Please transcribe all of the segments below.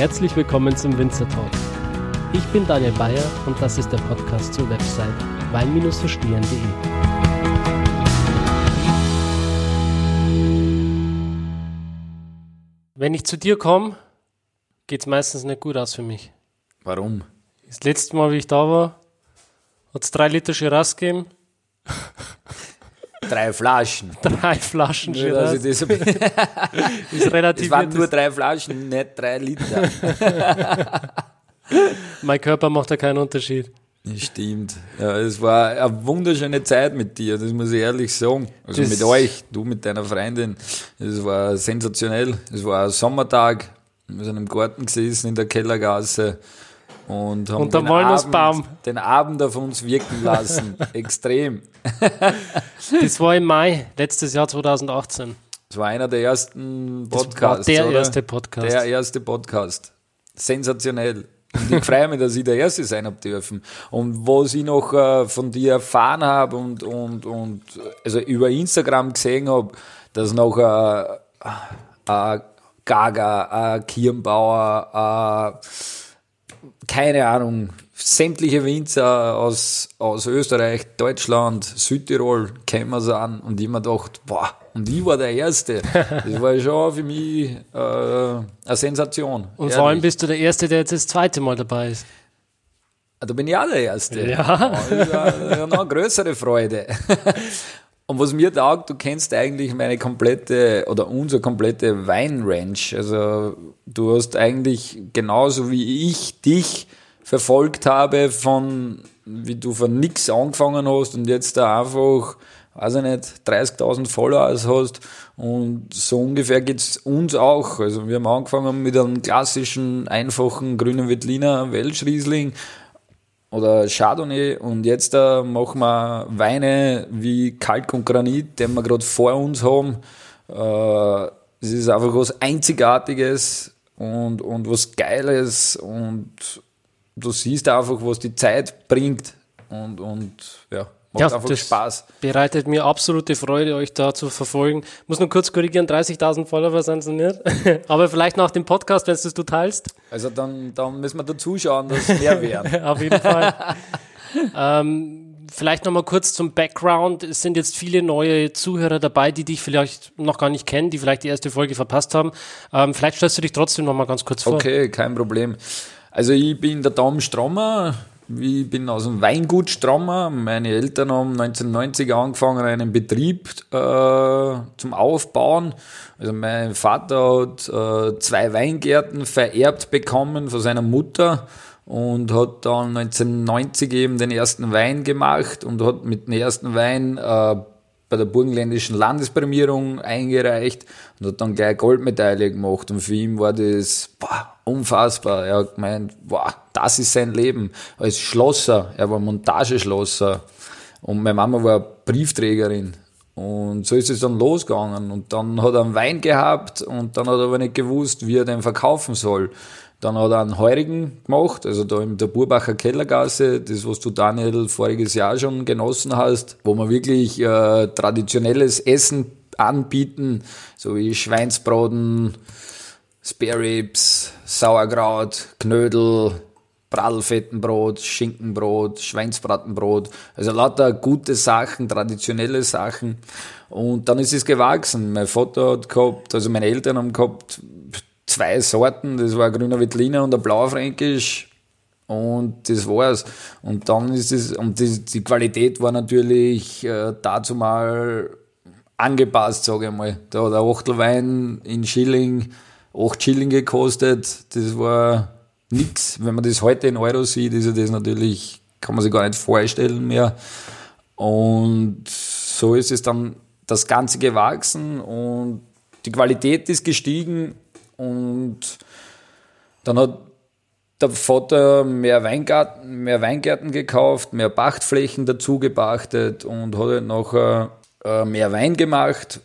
Herzlich willkommen zum Winzer Talk. Ich bin Daniel Bayer und das ist der Podcast zur Website wein-verstehen.de. Wenn ich zu dir komme, geht es meistens nicht gut aus für mich. Warum? Das letzte Mal, wie ich da war, hat es drei Liter Shiraz gegeben. Drei Flaschen. Drei Flaschen dass Shiraz. ich das, Ist relativ es waren nur drei Flaschen, nicht drei Liter. Mein Körper macht da keinen Unterschied. Das stimmt. Ja, es war eine wunderschöne Zeit mit dir, das muss ich ehrlich sagen. Also Das- mit euch, du mit deiner Freundin. Es war sensationell. Es war ein Sommertag. Wir sind im Garten gesessen in der Kellergasse und haben Unter den. Abend, den Abend auf uns wirken lassen. Extrem. Das war im Mai, letztes Jahr 2018. Es war einer der ersten Das Podcasts. der oder? erste Podcast. Der erste Podcast. Sensationell. Und ich freue mich, dass ich der Erste sein habe dürfen. Und was ich noch äh, von dir erfahren habe und, und, und also über Instagram gesehen habe, dass noch äh, äh, Gaga, äh, Kirnbauer, äh, keine Ahnung, sämtliche Winzer aus, aus Österreich, Deutschland, Südtirol kämen sie an und ich mir gedacht, boah, und ich war der Erste. Das war schon für mich äh, eine Sensation. Und vor allem bist du der Erste, der jetzt das zweite Mal dabei ist. Ah, Da bin ich auch der Erste. Ja. Das ist eine, eine noch größere Freude. Und was mir taugt, du kennst eigentlich meine komplette oder unsere komplette Weinranch. Also du hast eigentlich genauso wie ich dich verfolgt habe von, wie du von nix angefangen hast und jetzt da einfach, weiß ich nicht, 30.000 Followers hast und so ungefähr geht's uns auch. Also wir haben angefangen mit einem klassischen, einfachen grünen Veltliner Welschriesling oder Chardonnay und jetzt äh, machen wir Weine wie Kalk und Granit, den wir gerade vor uns haben. Äh, es ist einfach was Einzigartiges und, und was Geiles und du siehst einfach, was die Zeit bringt und, und ja, macht Ja, einfach das- Spaß. Bereitet mir absolute Freude, euch da zu verfolgen. Muss nur kurz korrigieren, 30.000 Follower sind es nicht. Aber vielleicht nach dem Podcast, wenn du tust. Also dann, dann müssen wir da zuschauen, dass es mehr werden. Auf jeden Fall. ähm, vielleicht nochmal kurz zum Background. Es sind jetzt viele neue Zuhörer dabei, die dich vielleicht noch gar nicht kennen, die vielleicht die erste Folge verpasst haben. Ähm, vielleicht stellst du dich trotzdem nochmal ganz kurz vor. Okay, kein Problem. Also ich bin der Tom Strommer. Ich bin aus dem Weingut Strommer. Meine Eltern haben 1990 angefangen, einen Betrieb äh, zum Aufbauen. Also mein Vater hat äh, zwei Weingärten vererbt bekommen von seiner Mutter und hat dann 1990 eben den ersten Wein gemacht und hat mit dem ersten Wein äh, bei der burgenländischen Landesprämierung eingereicht und hat dann gleich Goldmedaille gemacht. Und für ihn war das boah, unfassbar. Er hat gemeint, boah, das ist sein Leben. Als Schlosser, er war Montageschlosser und meine Mama war Briefträgerin. Und so ist es dann losgegangen. Und dann hat er einen Wein gehabt und dann hat er aber nicht gewusst, wie er den verkaufen soll. Dann hat er einen Heurigen gemacht, also da in der Burbacher Kellergasse, das, was du Daniel voriges Jahr schon genossen hast, wo man wirklich äh, traditionelles Essen anbieten, so wie Schweinsbraten, Spare Ribs, Sauerkraut, Knödel, Bradelfettenbrot, Schinkenbrot, Schweinsbratenbrot, also lauter gute Sachen, traditionelle Sachen. Und dann ist es gewachsen. Mein Vater hat gehabt, also meine Eltern haben gehabt zwei Sorten, das war ein grüner Veltliner und ein blauer Fränkisch. Und das war's. Und dann ist es, und die, die Qualität war natürlich äh, dazu mal angepasst, sage ich mal. Da hat ein Achtelwein in Schilling 8 Schilling gekostet. Das war nix. Wenn man das heute in Euro sieht, ist ja das natürlich, kann man sich gar nicht vorstellen mehr. Und so ist es dann das Ganze gewachsen und die Qualität ist gestiegen und dann hat der Vater mehr Weingarten, mehr Weingärten gekauft, mehr Pachtflächen dazu gepachtet und hat halt nachher äh, mehr Wein gemacht.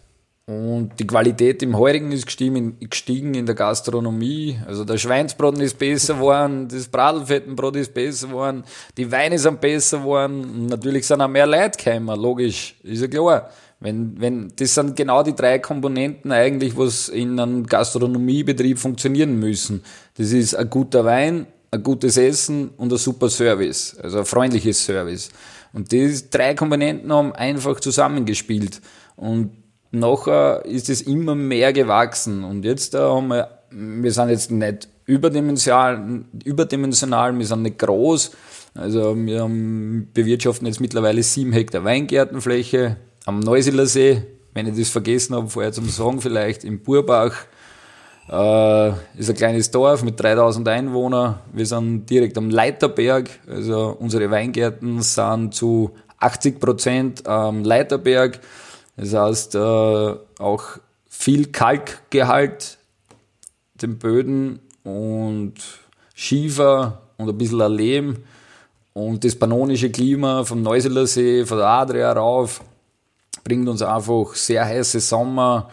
Und die Qualität im Heurigen ist gestiegen, gestiegen in der Gastronomie. Also der Schweinsbraten ist besser geworden, das Bradelfettenbrot ist besser geworden, die Weine sind besser geworden. Natürlich sind auch mehr Leute gekommen, logisch, ist ja klar. Wenn, wenn, das sind genau die drei Komponenten eigentlich, was in einem Gastronomiebetrieb funktionieren müssen. Das ist ein guter Wein, ein gutes Essen und ein super Service, also ein freundliches Service. Und diese drei Komponenten haben einfach zusammengespielt. Und nachher ist es immer mehr gewachsen. Und jetzt da haben wir, wir sind jetzt nicht überdimensional, überdimensional, wir sind nicht groß. Also wir haben, bewirtschaften jetzt mittlerweile sieben Hektar Weingärtenfläche, am Neusiedler See, wenn ich das vergessen habe, vorher zum Sagen vielleicht, im Burbach. Äh, ist ein kleines Dorf mit 3000 Einwohnern. Wir sind direkt am Leiterberg. Also unsere Weingärten sind zu 80 Prozent am Leiterberg. Das heißt, äh, auch viel Kalkgehalt, den Böden und Schiefer und ein bisschen Lehm und das pannonische Klima vom Neusiedler See, von der Adria rauf bringt uns einfach sehr heiße Sommer,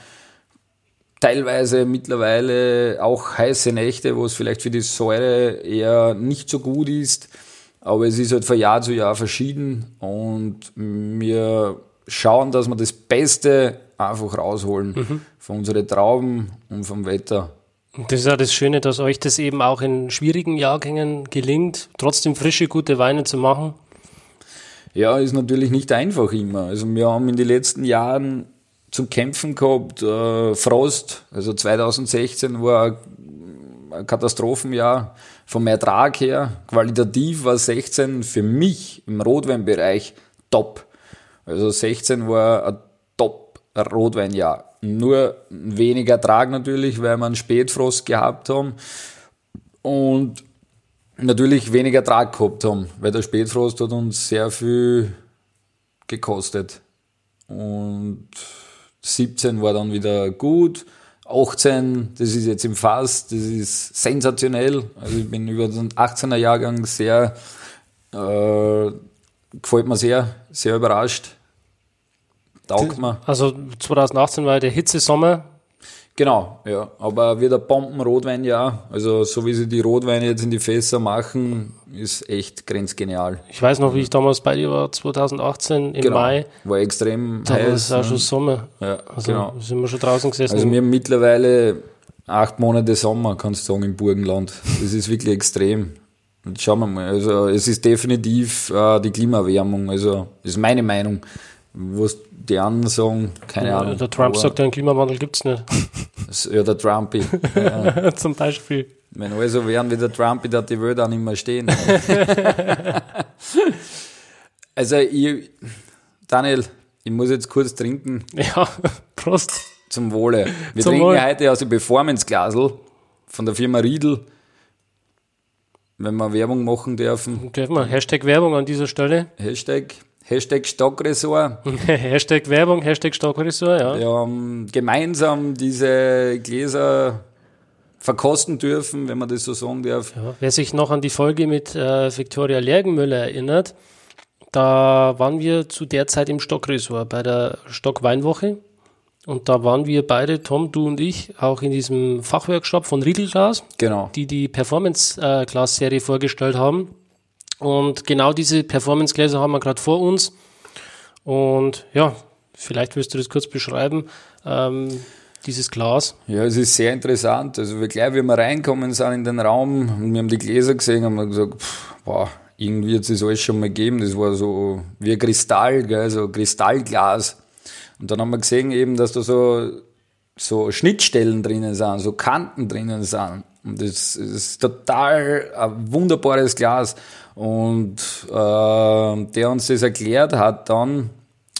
teilweise mittlerweile auch heiße Nächte, wo es vielleicht für die Säure eher nicht so gut ist. Aber es ist halt von Jahr zu Jahr verschieden und wir schauen, dass wir das Beste einfach rausholen mhm. von unseren Trauben und vom Wetter. Das ist ja das Schöne, dass euch das eben auch in schwierigen Jahrgängen gelingt, trotzdem frische, gute Weine zu machen. Ja, ist natürlich nicht einfach immer. Also wir haben in den letzten Jahren zu kämpfen gehabt, äh, Frost, also 2016 war ein Katastrophenjahr vom Ertrag her. Qualitativ war 16 für mich im Rotweinbereich top. Also 16 war ein top Rotweinjahr. Nur weniger Ertrag natürlich, weil wir einen Spätfrost gehabt haben. Und natürlich weniger Ertrag gehabt haben, weil der Spätfrost hat uns sehr viel gekostet. Und 17 war dann wieder gut. 18, das ist jetzt im Fass, das ist sensationell. Also ich bin über den 18er Jahrgang sehr, äh, gefällt mir sehr, sehr überrascht. Taugt mir. Also 2018 war der Hitzesommer, Genau, ja. Aber wieder Bomben-Rotweinjahr. Also so wie sie die Rotweine jetzt in die Fässer machen, ist echt grenzgenial. Ich weiß noch, wie ich damals bei dir war, 2018 im genau. Mai. War extrem da heiß. war es auch schon Sommer. Ja, also genau. sind wir schon draußen gesessen. Also wir haben mittlerweile acht Monate Sommer, kannst du sagen, im Burgenland. Das ist wirklich extrem. Schauen wir mal. Also es ist definitiv äh, die Klimaerwärmung. Also ist meine Meinung. Was die anderen sagen, keine ja, Ahnung. Der Trump sagt, einen Klimawandel gibt es nicht. Ja, der Trumpy. Ja. Zum Beispiel. Wenn alle so wären wie der Trumpy, da die Welt auch nicht mehr stehen. also, ich, Daniel, ich muss jetzt kurz trinken. Ja, Prost. Zum Wohle. Wir Zum trinken Wohl. heute aus dem Performance-Glasel von der Firma Riedel. Wenn wir Werbung machen dürfen. Dürfen wir Hashtag Werbung an dieser Stelle. Hashtag, Hashtag Stockressort. Hashtag Werbung, Hashtag Stockressort, ja. Wir haben gemeinsam diese Gläser verkosten dürfen, wenn man das so sagen darf. Ja, wer sich noch an die Folge mit äh, Viktoria Lergenmüller erinnert, da waren wir zu der Zeit im Stockresort bei der Stockweinwoche. Und da waren wir beide, Tom, du und ich, auch in diesem Fachworkshop von Riedelglas, Genau. die die Performance-Glas-Serie vorgestellt haben. Und genau diese Performance-Gläser haben wir gerade vor uns. Und ja, vielleicht wirst du das kurz beschreiben, ähm, dieses Glas. Ja, es ist sehr interessant. Also wir gleich, wie wir reinkommen sind in den Raum und wir haben die Gläser gesehen, haben wir gesagt, pff, boah, irgendwie hat es alles schon mal gegeben. Das war so wie ein Kristall, gell, so Kristallglas. Und dann haben wir gesehen eben, dass da so, so Schnittstellen drinnen sind, so Kanten drinnen sind. Und das ist total ein wunderbares Glas. Und äh, der uns das erklärt hat dann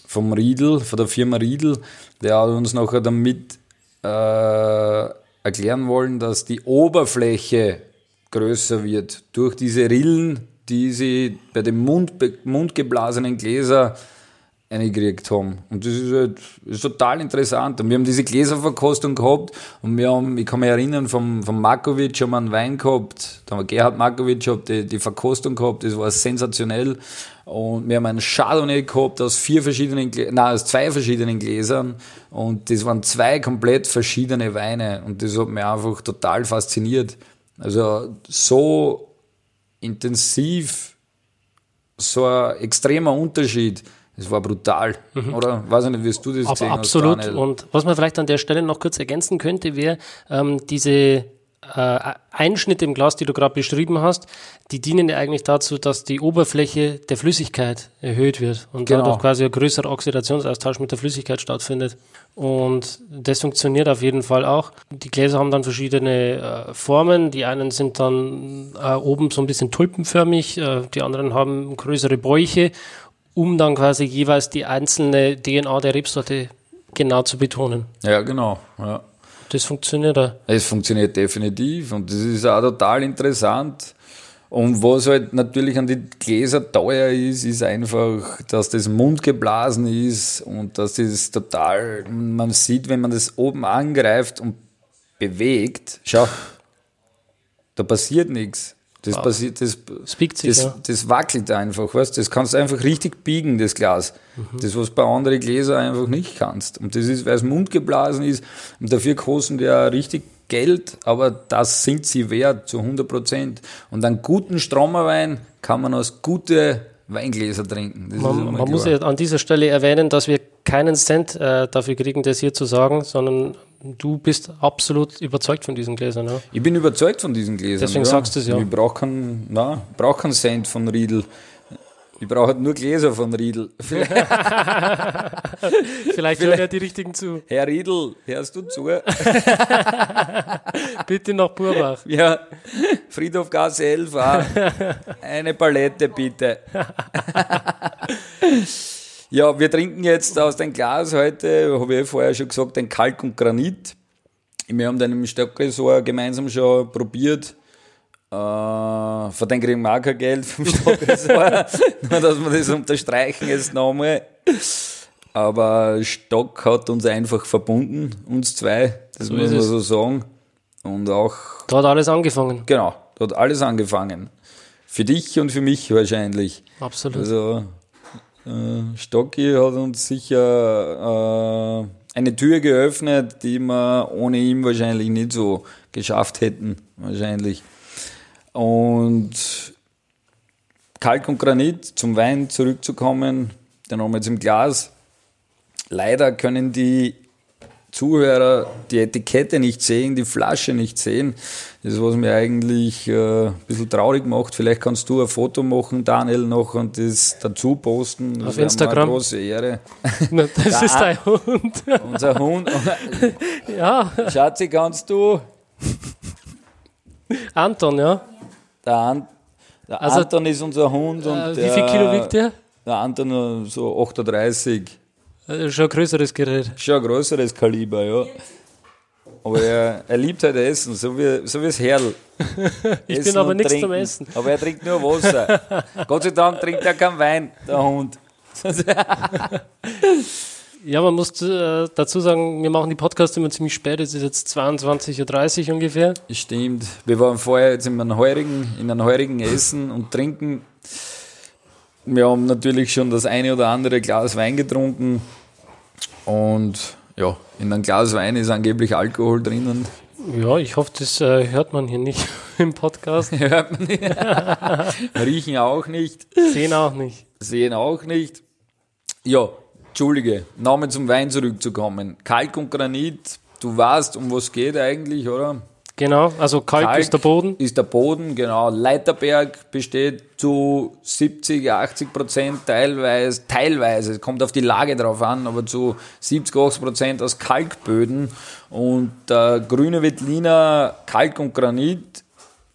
vom Riedel, von der Firma Riedel, der hat uns nachher damit äh, erklären wollen, dass die Oberfläche größer wird durch diese Rillen, die sie bei den Mund, mundgeblasenen Gläser eingekriegt haben. Und das ist, halt, ist total interessant. Und wir haben diese Gläserverkostung gehabt und wir haben, ich kann mich erinnern, vom, vom Markovic haben wir einen Wein gehabt, da haben wir Gerhard Markovic hat die, die Verkostung gehabt, das war sensationell. Und wir haben einen Chardonnay gehabt aus vier verschiedenen, nein, aus zwei verschiedenen Gläsern. Und das waren zwei komplett verschiedene Weine. Und das hat mich einfach total fasziniert. Also so intensiv, so ein extremer Unterschied Es war brutal, mhm. oder? Weiß ich nicht, wie du das Aber gesehen absolut. hast. Absolut. Und was man vielleicht an der Stelle noch kurz ergänzen könnte, wäre ähm, diese äh, Einschnitte im Glas, die du gerade beschrieben hast, die dienen ja eigentlich dazu, dass die Oberfläche der Flüssigkeit erhöht wird und genau. dadurch quasi ein größerer Oxidationsaustausch mit der Flüssigkeit stattfindet. Und das funktioniert auf jeden Fall auch. Die Gläser haben dann verschiedene äh, Formen. Die einen sind dann äh, oben so ein bisschen tulpenförmig, äh, die anderen haben größere Bäuche, um dann quasi jeweils die einzelne DNA der Rebsorte genau zu betonen. Ja, genau. Ja. Das funktioniert auch. Es funktioniert definitiv und das ist auch total interessant. Und was halt natürlich an die Gläser teuer ist, ist einfach, dass das mundgeblasen ist und dass das total, man sieht, wenn man das oben angreift und bewegt, schau, da passiert nichts. Das wow. passiert, das, das, das, ja. das, wackelt einfach, weißt Das kannst du einfach richtig biegen, das Glas. Mhm. Das, was bei anderen Gläsern einfach nicht kannst. Und das ist, weil es mundgeblasen ist. Und dafür kosten die ja richtig Geld, aber das sind sie wert zu 100 Prozent. Und einen guten Stromerwein kann man aus gute Weingläser trinken. Das man, man muss ja an dieser Stelle erwähnen, dass wir keinen Cent äh, dafür kriegen, das hier zu sagen, sondern du bist absolut überzeugt von diesen Gläsern. Ja? Ich bin überzeugt von diesen Gläsern. Deswegen ja. sagst du es ja. Ich brauche keinen, brauch keinen Cent von Riedel. Ich brauche halt nur Gläser von Riedel. Vielleicht, Vielleicht hören ja die richtigen zu. Herr Riedel, hörst du zu? bitte nach Burbach. Ja, Friedhof Gasse 11 auch. Eine Palette bitte. Ja, wir trinken jetzt aus dem Glas heute, habe ich vorher schon gesagt, ein Kalk und Granit. Wir haben den im Stockresort gemeinsam schon probiert äh, von den kriegen wir auch kein Geld vom Stockressort, nur dass wir das unterstreichen jetzt nochmal. Aber Stock hat uns einfach verbunden, uns zwei, das so muss man so sagen. Und auch. Da hat alles angefangen. Genau, da hat alles angefangen. Für dich und für mich wahrscheinlich. Absolut. Also, Stocki hat uns sicher äh, eine Tür geöffnet, die wir ohne ihn wahrscheinlich nicht so geschafft hätten. Wahrscheinlich. Und Kalk und Granit, zum Wein zurückzukommen, den haben wir jetzt im Glas. Leider können die Zuhörer die Etikette nicht sehen, die Flasche nicht sehen. Das ist, was mir eigentlich äh, ein bisschen traurig macht. Vielleicht kannst du ein Foto machen, Daniel, noch und das dazu posten. Das Auf Instagram. Eine große Ehre. Na, das Der ist dein Hund. Unser Hund. ja. Schatzi, kannst du? Anton, ja. Der, An der also, Anton ist unser Hund. Und äh, wie viel Kilo wiegt der? Der Anton so 38. Also schon ein größeres Gerät. Schon ein größeres Kaliber, ja. Aber er, er liebt halt Essen, so wie, so wie das Herrl. ich Essen bin aber nichts zum Essen. Aber er trinkt nur Wasser. Gott sei Dank trinkt er keinen Wein, der Hund. Ja, man muss äh, dazu sagen, wir machen die Podcasts immer ziemlich spät. Es ist jetzt 22.30 Uhr ungefähr. Stimmt. Wir waren vorher jetzt in einem heurigen, in einem heurigen Essen und Trinken. Wir haben natürlich schon das eine oder andere Glas Wein getrunken. Und ja, in einem Glas Wein ist angeblich Alkohol drinnen. Ja, ich hoffe, das äh, hört man hier nicht im Podcast. hört man nicht. Riechen auch nicht. Sehen auch nicht. Sehen auch nicht. Ja, Entschuldige, nochmal zum Wein zurückzukommen. Kalk und Granit, du weißt, um was geht eigentlich, oder? Genau, also Kalk, Kalk, ist der Boden. Ist der Boden, genau. Leiterberg besteht zu 70, 80 Prozent teilweise, teilweise, kommt auf die Lage drauf an, aber zu 70, 80 Prozent aus Kalkböden. Und der grüne Wettliner Kalk und Granit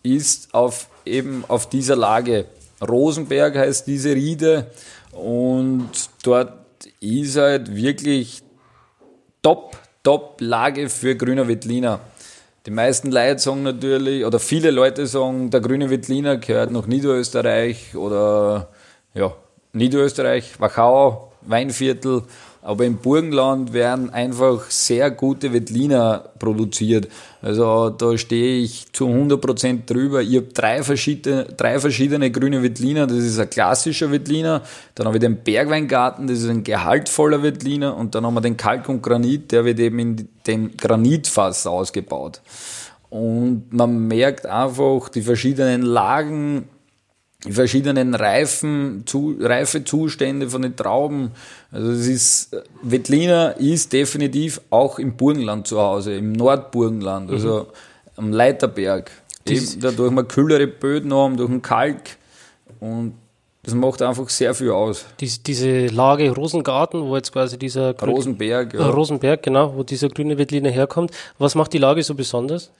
ist auf, eben auf dieser Lage. Rosenberg heißt diese Riede und dort ist halt wirklich top, top Lage für grüner Wettliner. Die meisten Leute sagen natürlich, oder viele Leute sagen, der grüne Wettliner gehört nach Niederösterreich oder ja, Niederösterreich, Wachau, Weinviertel. Aber im Burgenland werden einfach sehr gute Wettliner produziert. Also da stehe ich zu 100% drüber. Ich habe drei verschiedene, drei verschiedene grüne Wettliner. Das ist ein klassischer Wettliner. Dann habe ich den Bergweingarten, das ist ein gehaltvoller Wettliner. Und dann haben wir den Kalk und Granit, der wird eben in dem Granitfass ausgebaut. Und man merkt einfach die verschiedenen Lagen, die verschiedenen Reifen, zu, Reifezustände von den Trauben. Also es ist, Wettliner ist definitiv auch im Burgenland zu Hause, im Nordburgenland, also mhm. am Leiterberg. Eben dadurch wir kühlere Böden haben, durch den Kalk und das macht einfach sehr viel aus. Dies, diese Lage Rosengarten, wo jetzt quasi dieser Rosenberg, ja. Rosenberg, genau, wo dieser grüne Wettliner herkommt. Was macht die Lage so besonders?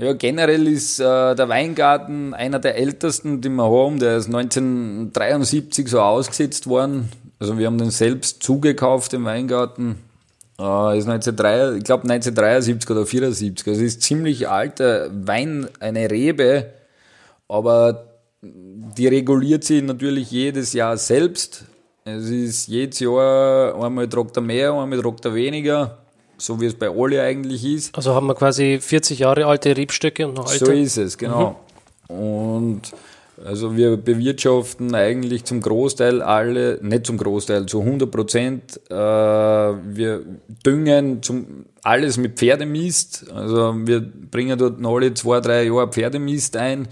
Ja, generell ist äh, der Weingarten einer der ältesten, die wir haben. Der ist 1973 so ausgesetzt worden. Also wir haben den selbst zugekauft, den Weingarten. Äh, ist 1903, ich glaube 1973 oder 74. Also ist ziemlich alter Wein, eine Rebe, aber die reguliert sich natürlich jedes Jahr selbst. Es ist jedes Jahr, einmal tragt mehr, einmal tragt er weniger so wie es bei Oli eigentlich ist. Also haben wir quasi 40 Jahre alte Rebstöcke und noch alte. So ist es, genau. Mhm. Und also wir bewirtschaften eigentlich zum Großteil alle, nicht zum Großteil, zu 100 Prozent. Äh, wir düngen zum, alles mit Pferdemist. Also wir bringen dort alle zwei, drei Jahre Pferdemist ein.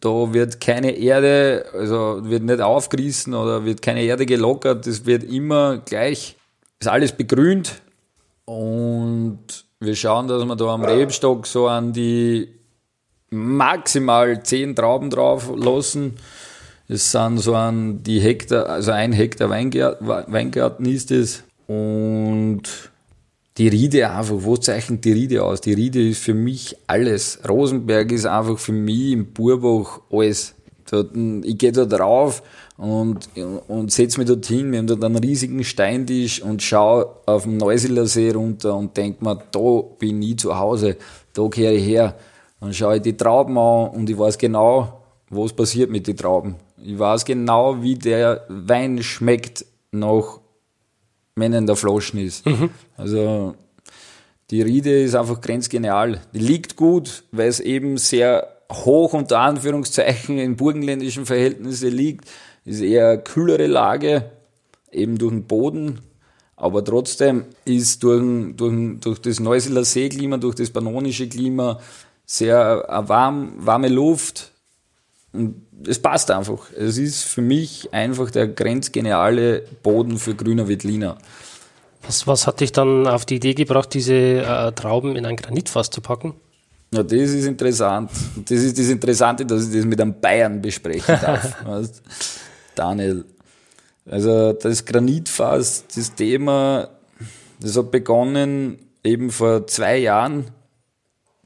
Da wird keine Erde, also wird nicht aufgerissen oder wird keine Erde gelockert. Das wird immer gleich, ist alles begrünt und wir schauen, dass wir da am Rebstock so an die maximal 10 Trauben drauf lassen. Es sind so an die Hektar, also ein Hektar Weingarten, Weingarten ist es. Und die Riede einfach, wo zeichnet die Riede aus? Die Riede ist für mich alles. Rosenberg ist einfach für mich im Burbach alles. Ich gehe da drauf und, und setze mich dorthin. Wir haben dort einen riesigen Steintisch und schaue auf den Neusiedler See runter und denke mir, da bin ich zu Hause, da kehre ich her. Dann schaue ich die Trauben an und ich weiß genau, was passiert mit den Trauben. Ich weiß genau, wie der Wein schmeckt nach, wenn er in der Flasche ist. Mhm. Also, die Riede ist einfach grenzgenial. Die liegt gut, weil es eben sehr hoch unter Anführungszeichen in burgenländischen Verhältnissen liegt ist eher eine kühlere Lage, eben durch den Boden. Aber trotzdem ist durch, durch, durch das Neuseeler Seeklima, durch das pannonische Klima sehr warm, warme Luft. Und es passt einfach. Es ist für mich einfach der grenzgeniale Boden für grüner Wettliner. Was, was hat dich dann auf die Idee gebracht, diese äh, Trauben in ein Granitfass zu packen? Ja, das ist interessant. Das ist das Interessante, dass ich das mit einem Bayern besprechen darf. Daniel. Also das Granitfass, das Thema, das hat begonnen eben vor zwei Jahren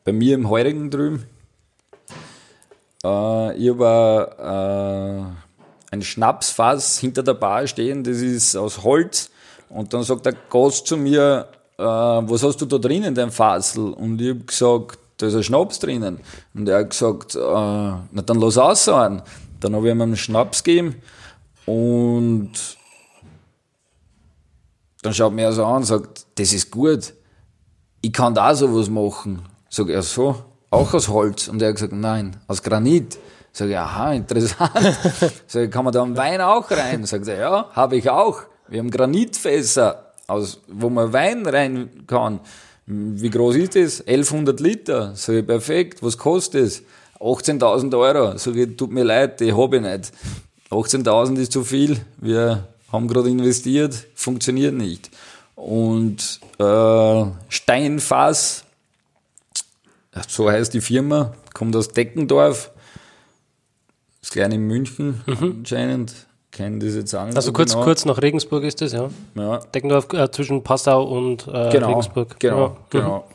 bei mir im Heurigen drüben. Äh, ich habe äh, ein Schnapsfass hinter der Bar stehen, das ist aus Holz. Und dann sagt der Gast zu mir, äh, was hast du da drinnen, dein Fassel? Und ich habe gesagt, da ist ein Schnaps drinnen. Und er hat gesagt, äh, na dann lass aussehen. Dann habe ich ihm einen Schnaps gegeben und dann schaut mir er so an und sagt, das ist gut. Ich kann da sowas machen. Sag er so, auch aus Holz. Und er hat gesagt, nein, aus Granit. Sag ich, aha, interessant. Sag ich, kann man da einen Wein auch rein? Sagt er, ja, habe ich auch. Wir haben Granitfässer, aus, wo man Wein rein kann. Wie groß ist das? 1100 Liter. Sag ich, perfekt. Was kostet es? 18.000 Euro. Sag ich, tut mir leid, die habe ich nicht. 18.000 ist zu viel, wir haben gerade investiert, funktioniert nicht. Und äh, Steinfass, so heißt die Firma, kommt aus Deckendorf, das kleine München mhm. anscheinend. Kennen das jetzt nicht Also kurz, genau. kurz nach Regensburg ist das, ja. ja. Deckendorf äh, zwischen Passau und äh, genau, Regensburg. Genau, ja. genau. Mhm.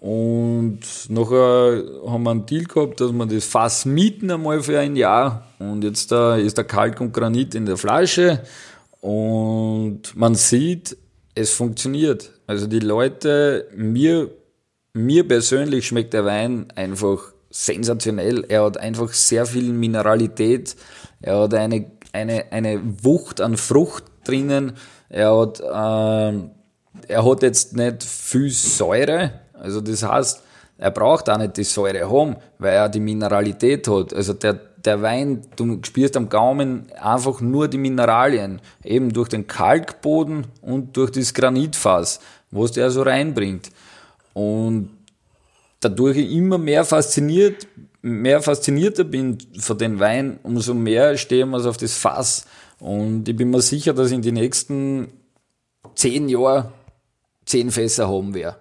Und nachher haben wir einen Deal gehabt, dass wir das Fass mieten einmal für ein Jahr. Und jetzt da ist der Kalk und Granit in der Flasche. Und man sieht, es funktioniert. Also die Leute, mir, mir persönlich schmeckt der Wein einfach sensationell. Er hat einfach sehr viel Mineralität. Er hat eine, eine, eine Wucht an Frucht drinnen. Er hat, äh, er hat jetzt nicht viel Säure also das heißt, er braucht auch nicht die Säure haben, weil er die Mineralität hat. Also der, der Wein, du spürst am Gaumen einfach nur die Mineralien, eben durch den Kalkboden und durch das Granitfass, was der so reinbringt. Und dadurch ich immer mehr fasziniert, mehr faszinierter bin von den Wein, umso mehr stehen wir auf das Fass. Und ich bin mir sicher, dass in den nächsten zehn Jahren zehn Fässer haben werde.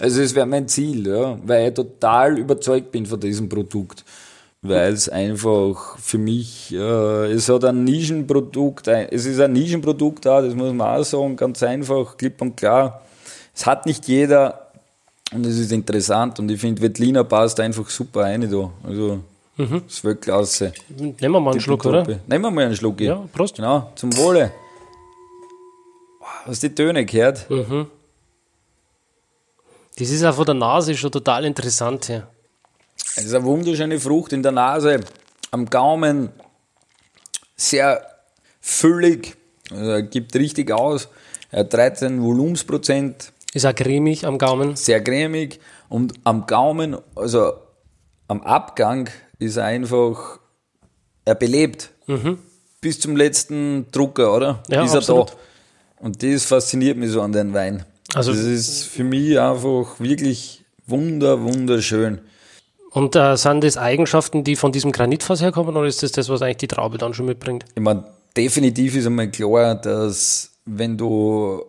Also es wäre mein Ziel, ja, weil ich total überzeugt bin von diesem Produkt. Weil es einfach für mich, äh, es hat ein Nischenprodukt, es ist ein Nischenprodukt da, das muss man auch sagen, ganz einfach, klipp und klar. Es hat nicht jeder und es ist interessant und ich finde, Wettliner passt einfach super rein da. Also, mhm. das ist wirklich klasse. Nehmen wir mal einen Schluck, oder? Nehmen wir mal einen Schluck. Ja, Prost. Genau, zum Wohle. Hast du die Töne gehört? Mhm. Das ist auch von der Nase schon total interessant hier. Es ist eine wunderschöne Frucht in der Nase, am Gaumen, sehr füllig, also gibt richtig aus. Er hat 13 Volumensprozent. Ist auch cremig am Gaumen. Sehr cremig und am Gaumen, also am Abgang ist er einfach, er belebt. Mhm. Bis zum letzten Drucker, oder? Ja, ist absolut. er da. Und das fasziniert mich so an den Wein. Also, das ist für mich einfach wirklich wunder, wunderschön. Und äh, sind das Eigenschaften, die von diesem Granitfass herkommen, oder ist das das, was eigentlich die Traube dann schon mitbringt? Ich meine, definitiv ist einmal klar, dass wenn du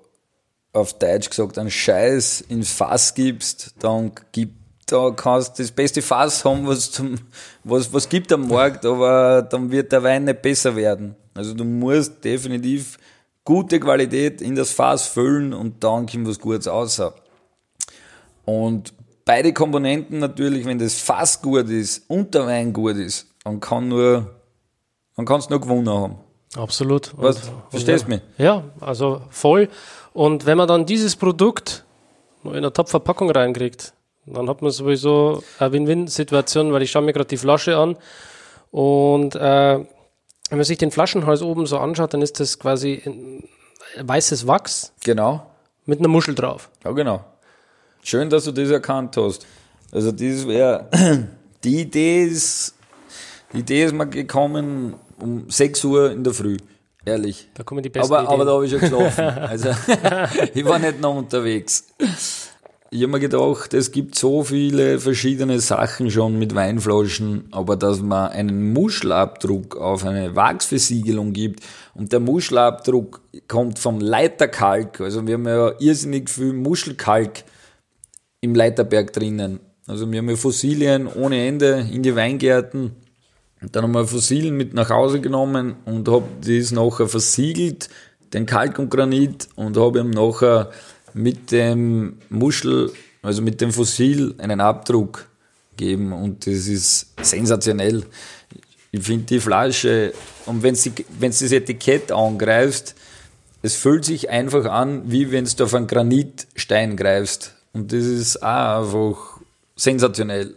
auf Deutsch gesagt einen Scheiß ins Fass gibst, dann gibt da kannst du das beste Fass haben, was zum, was, was gibt am Markt, aber dann wird der Wein nicht besser werden. Also du musst definitiv gute Qualität in das Fass füllen und dann kommt was Gutes raus. Und beide Komponenten natürlich, wenn das Fass gut ist und der Wein gut ist, dann kann nur, dann kannst du nur gewonnen haben. Absolut. Was, und, verstehst du mich? Ja, also voll. Und wenn man dann dieses Produkt in eine Top-Verpackung reinkriegt, dann hat man sowieso eine Win-Win-Situation, weil ich schaue mir gerade die Flasche an und äh, wenn man sich den Flaschenhals oben so anschaut, dann ist das quasi weißes Wachs. Genau. Mit einer Muschel drauf. Ja, genau. Schön, dass du das erkannt hast. Also, das wäre, die Idee ist, die Idee ist mir gekommen um 6 Uhr in der Früh. Ehrlich. Da kommen die besten aber, Ideen. aber da habe ich schon geschlafen. also, ich war nicht noch unterwegs ich habe mir gedacht, es gibt so viele verschiedene Sachen schon mit Weinflaschen, aber dass man einen Muschelabdruck auf eine Wachsversiegelung gibt und der Muschelabdruck kommt vom Leiterkalk, also wir haben ja irrsinnig viel Muschelkalk im Leiterberg drinnen. Also wir haben ja Fossilien ohne Ende in die Weingärten. Und dann haben wir Fossilien mit nach Hause genommen und habe das nachher versiegelt, den Kalk und Granit und habe ihm nachher mit dem Muschel, also mit dem Fossil, einen Abdruck geben und das ist sensationell. Ich finde die Flasche, und wenn du das Etikett angreifst, es fühlt sich einfach an, wie wenn du auf einen Granitstein greifst. Und das ist auch einfach sensationell.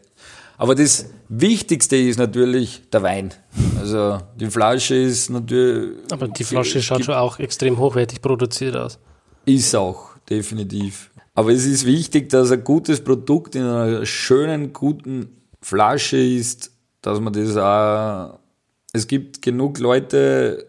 Aber das Wichtigste ist natürlich der Wein. Also die Flasche ist natürlich. Aber die Flasche schaut schon auch extrem hochwertig produziert aus. Ist auch definitiv. Aber es ist wichtig, dass ein gutes Produkt in einer schönen, guten Flasche ist, dass man das auch. Es gibt genug Leute,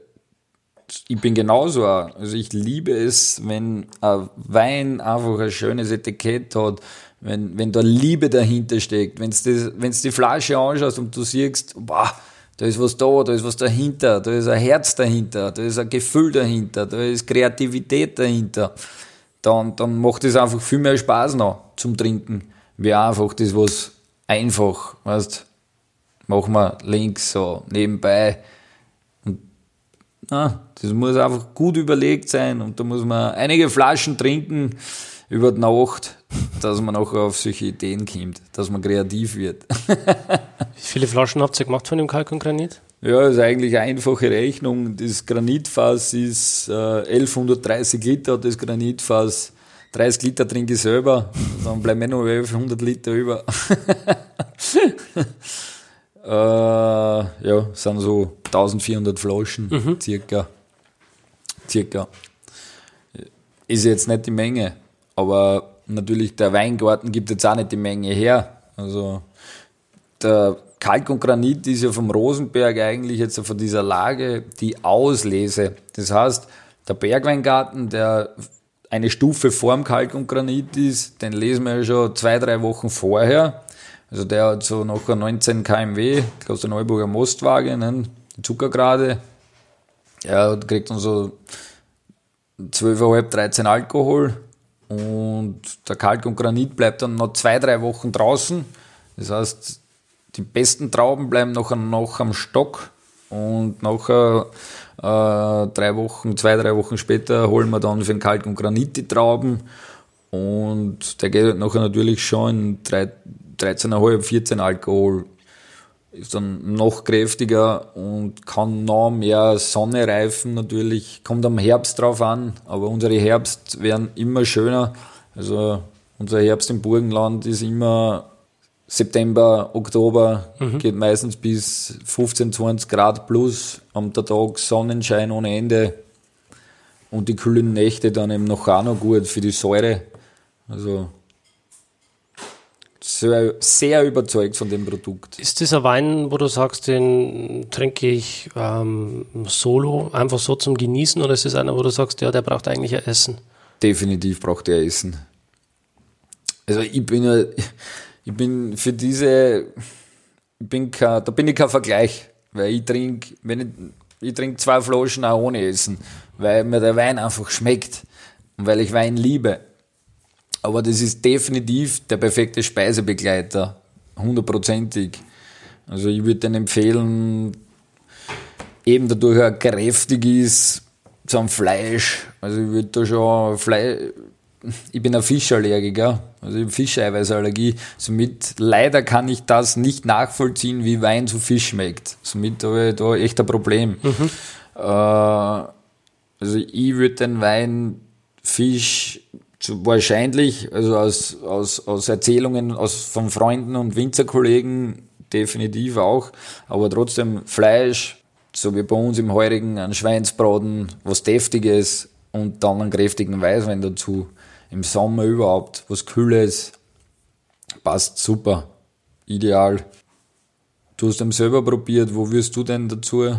ich bin genauso auch. Also ich liebe es, wenn ein Wein einfach ein schönes Etikett hat, wenn, wenn da Liebe dahinter steckt, wenn du die Flasche anschaust und du siehst, boah, da ist was da, da ist was dahinter, da ist ein Herz dahinter, da ist ein Gefühl dahinter, da ist Kreativität dahinter dann, dann macht es einfach viel mehr Spaß noch zum Trinken, wie einfach das, was einfach, weißt, machen wir links so nebenbei. Und, na, das muss einfach gut überlegt sein und da muss man einige Flaschen trinken über die Nacht, dass man auch auf solche Ideen kommt, dass man kreativ wird. Wie viele Flaschen habt ihr gemacht von dem Kalk und Granit? Ja, ist eigentlich eine einfache Rechnung. Das Granitfass ist äh, 1130 Liter, das Granitfass 30 Liter trinke ich selber, dann bleiben mir noch 1100 Liter über. äh, ja, sind so 1400 Flaschen mhm. circa. Circa. Ist jetzt nicht die Menge, aber natürlich der Weingarten gibt jetzt auch nicht die Menge her. Also der Kalk und Granit ist ja vom Rosenberg eigentlich jetzt von dieser Lage die Auslese. Das heißt, der Bergweingarten, der eine Stufe vorm Kalk und Granit ist, den lesen wir ja schon zwei, drei Wochen vorher. Also der hat so nachher 19 kmw, Neuburger Mostwaage, ne? die Zuckergrade. Er kriegt dann so 12,5, 13 Alkohol und der Kalk und Granit bleibt dann noch zwei, drei Wochen draußen. Das heißt, die besten Trauben bleiben nachher noch am Stock und nachher äh, drei Wochen, zwei, drei Wochen später holen wir dann für den Kalk und Granit die Trauben und der geht nachher natürlich schon in 13,5, 14 Alkohol. Ist dann noch kräftiger und kann noch mehr Sonne reifen natürlich. Kommt am Herbst drauf an, aber unsere Herbst werden immer schöner. Also unser Herbst im Burgenland ist immer September, Oktober, mhm. geht meistens bis 15, 20 Grad plus am Tag, Sonnenschein ohne Ende und die kühlen Nächte dann eben noch auch noch gut für die Säure. Also sehr, sehr überzeugt von dem Produkt. Ist das ein Wein, wo du sagst, den trinke ich ähm, solo, einfach so zum Genießen, oder ist es einer, wo du sagst, ja, der braucht eigentlich ein Essen? Definitiv braucht er Essen. Also ich bin ja ich bin für diese, ich bin kein, da bin ich kein Vergleich, weil ich trinke, wenn ich, ich trinke zwei Flaschen auch ohne Essen, weil mir der Wein einfach schmeckt und weil ich Wein liebe. Aber das ist definitiv der perfekte Speisebegleiter, hundertprozentig. Also ich würde den empfehlen, eben dadurch er kräftig ist, zum Fleisch. Also ich würde da schon Fleisch, ich bin ein Fischallergiker, also ich habe Fischeiweißallergie. Somit leider kann ich das nicht nachvollziehen, wie Wein zu Fisch schmeckt. Somit habe ich da echt ein Problem. Mhm. Äh, also ich würde den Wein Fisch wahrscheinlich, also aus, aus, aus Erzählungen aus, von Freunden und Winzerkollegen definitiv auch, aber trotzdem Fleisch, so wie bei uns im Heurigen, ein Schweinsbraten, was Deftiges und dann einen kräftigen Weißwein dazu im Sommer überhaupt, was Kühles, passt super, ideal. Du hast ihn selber probiert, wo wirst du denn dazu?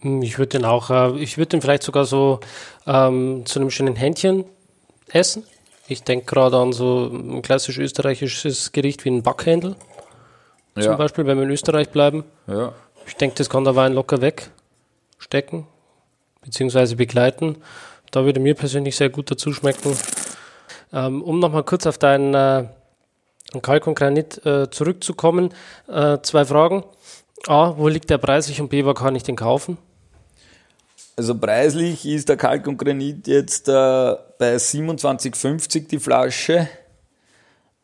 Hm, ich würde den auch, äh, ich würde den vielleicht sogar so ähm, zu einem schönen Händchen essen. Ich denke gerade an so ein klassisch österreichisches Gericht wie ein Backhändel. Ja. Zum Beispiel, wenn wir in Österreich bleiben. Ja. Ich denke, das kann der Wein locker wegstecken, beziehungsweise begleiten. Da würde mir persönlich sehr gut dazu schmecken. Ähm, um nochmal kurz auf deinen äh, Kalk und Granit äh, zurückzukommen, äh, zwei Fragen. A, wo liegt der preislich und B, wo kann ich den kaufen? Also preislich ist der Kalk und Granit jetzt äh, bei 27,50 die Flasche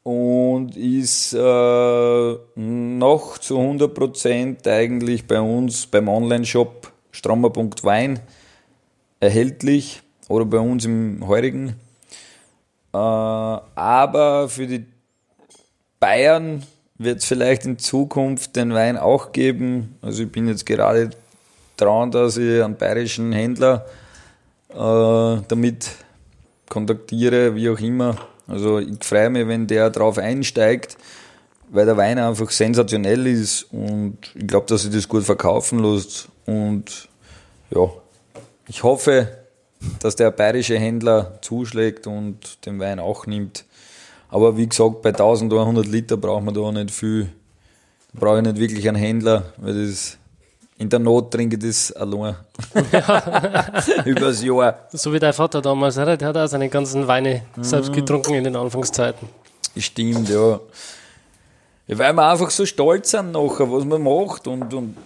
und ist äh, noch zu 100% eigentlich bei uns beim Online-Shop strommer.wein erhältlich oder bei uns im heurigen äh, aber für die Bayern wird es vielleicht in Zukunft den Wein auch geben. Also ich bin jetzt gerade dran, dass ich einen bayerischen Händler äh, damit kontaktiere, wie auch immer. Also ich freue mich, wenn der drauf einsteigt, weil der Wein einfach sensationell ist und ich glaube, dass sich das gut verkaufen lässt. Und ja, ich hoffe, dass der bayerische Händler zuschlägt und den Wein auch nimmt. Aber wie gesagt, bei 1100 Liter braucht man da nicht viel. Da brauche ich nicht wirklich einen Händler, weil das in der Not trinke ich das allein. Übers Jahr. So wie dein Vater damals, der hat auch seine ganzen Weine mhm. selbst getrunken in den Anfangszeiten. Stimmt, ja. ja. Weil wir einfach so stolz sind nachher, was man macht und, und,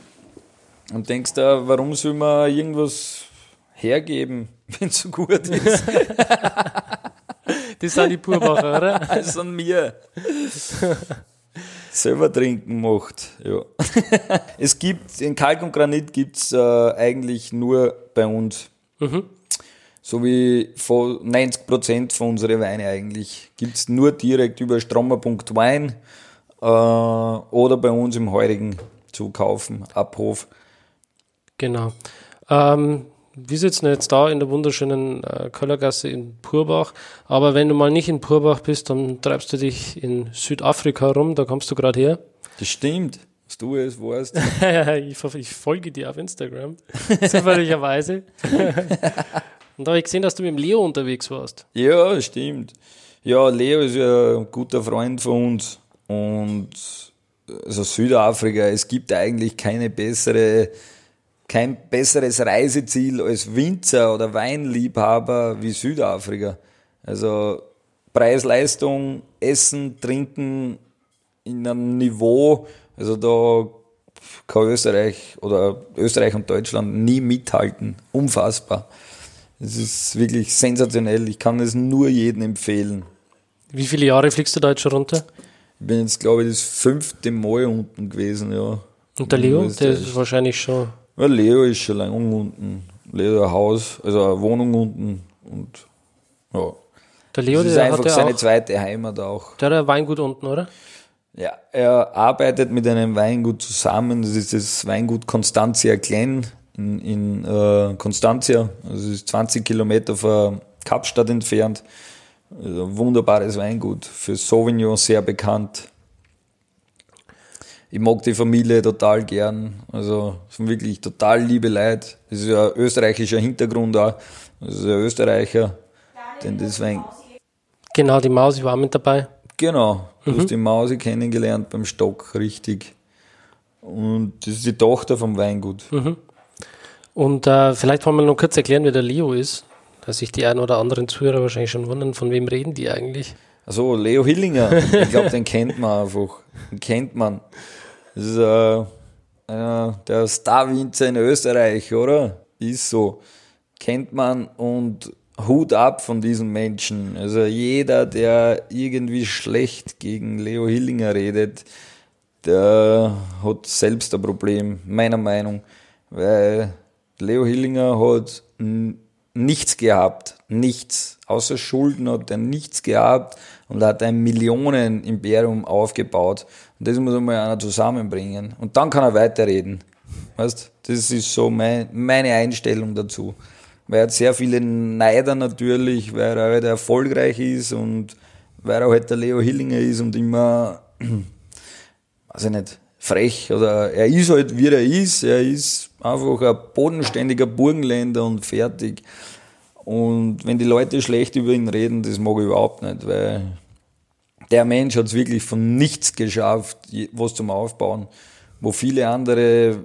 und denkst da, warum soll man irgendwas hergeben? wenn es so gut ist. das sind die Purbacher, oder? Das sind mir. Selber trinken macht, ja. es gibt, in Kalk und Granit gibt es äh, eigentlich nur bei uns. Mhm. So wie 90% von unseren Weine eigentlich gibt es nur direkt über strommer.wein äh, oder bei uns im Heurigen zu kaufen, Abhof. Genau. Ähm, wir sitzen jetzt da in der wunderschönen äh, Köllergasse in Purbach. Aber wenn du mal nicht in Purbach bist, dann treibst du dich in Südafrika rum. Da kommst du gerade her. Das stimmt. Was du es weißt. ich, ich folge dir auf Instagram. Zufälligerweise. Und da habe ich gesehen, dass du mit dem Leo unterwegs warst. Ja, stimmt. Ja, Leo ist ja ein guter Freund von uns. Und also Südafrika, es gibt eigentlich keine bessere, kein besseres Reiseziel als Winzer oder Weinliebhaber wie Südafrika. Also Preis-Leistung, Essen, Trinken in einem Niveau, also da kann Österreich oder Österreich und Deutschland nie mithalten. Unfassbar. Es ist wirklich sensationell. Ich kann es nur jedem empfehlen. Wie viele Jahre fliegst du da jetzt schon runter? Ich bin jetzt, glaube ich, das fünfte Mal unten gewesen, ja. Und der Leo, der ist wahrscheinlich schon. Ja, Leo ist schon lange unten. Leo ein Haus, also eine Wohnung unten und ja. Der Leo, das ist der einfach hat seine auch, zweite Heimat auch. der hat ein Weingut unten, oder? Ja, er arbeitet mit einem Weingut zusammen. Das ist das Weingut Constantia Glen in, in äh, Constantia. Es ist 20 Kilometer von Kapstadt entfernt. Also wunderbares Weingut. Für Sauvignon sehr bekannt. Ich mag die Familie total gern. Also es sind wirklich total liebe Leute. Das ist ja ein österreichischer Hintergrund auch. Das ist ein Österreicher, den das Wein Genau, die Maus, ich war mit dabei. Genau, du hast die Mausi kennengelernt beim Stock, richtig. Und das ist die Tochter vom Weingut. Und äh, vielleicht wollen wir noch kurz erklären, wer der Leo ist. Dass sich die ein oder anderen Zuhörer wahrscheinlich schon wundern, von wem reden die eigentlich? Also Leo Hillinger, ich glaube, den kennt man einfach. Den kennt man. Das ist äh, einer der Star-Winzer in Österreich, oder? Ist so. Kennt man und Hut ab von diesen Menschen. Also jeder, der irgendwie schlecht gegen Leo Hillinger redet, der hat selbst ein Problem, meiner Meinung. Weil Leo Hillinger hat nichts gehabt, nichts. Außer Schulden hat er nichts gehabt und hat ein Millionen-Imperium aufgebaut. Und das muss einmal einer zusammenbringen. Und dann kann er weiterreden. Weißt, das ist so mein, meine Einstellung dazu. Weil er hat sehr viele Neider natürlich, weil er halt erfolgreich ist und weil er halt der Leo Hillinger ist und immer, weiß ich nicht, frech oder er ist halt wie er ist. Er ist einfach ein bodenständiger Burgenländer und fertig. Und wenn die Leute schlecht über ihn reden, das mag ich überhaupt nicht, weil der Mensch hat es wirklich von nichts geschafft, was zum Aufbauen, wo viele andere,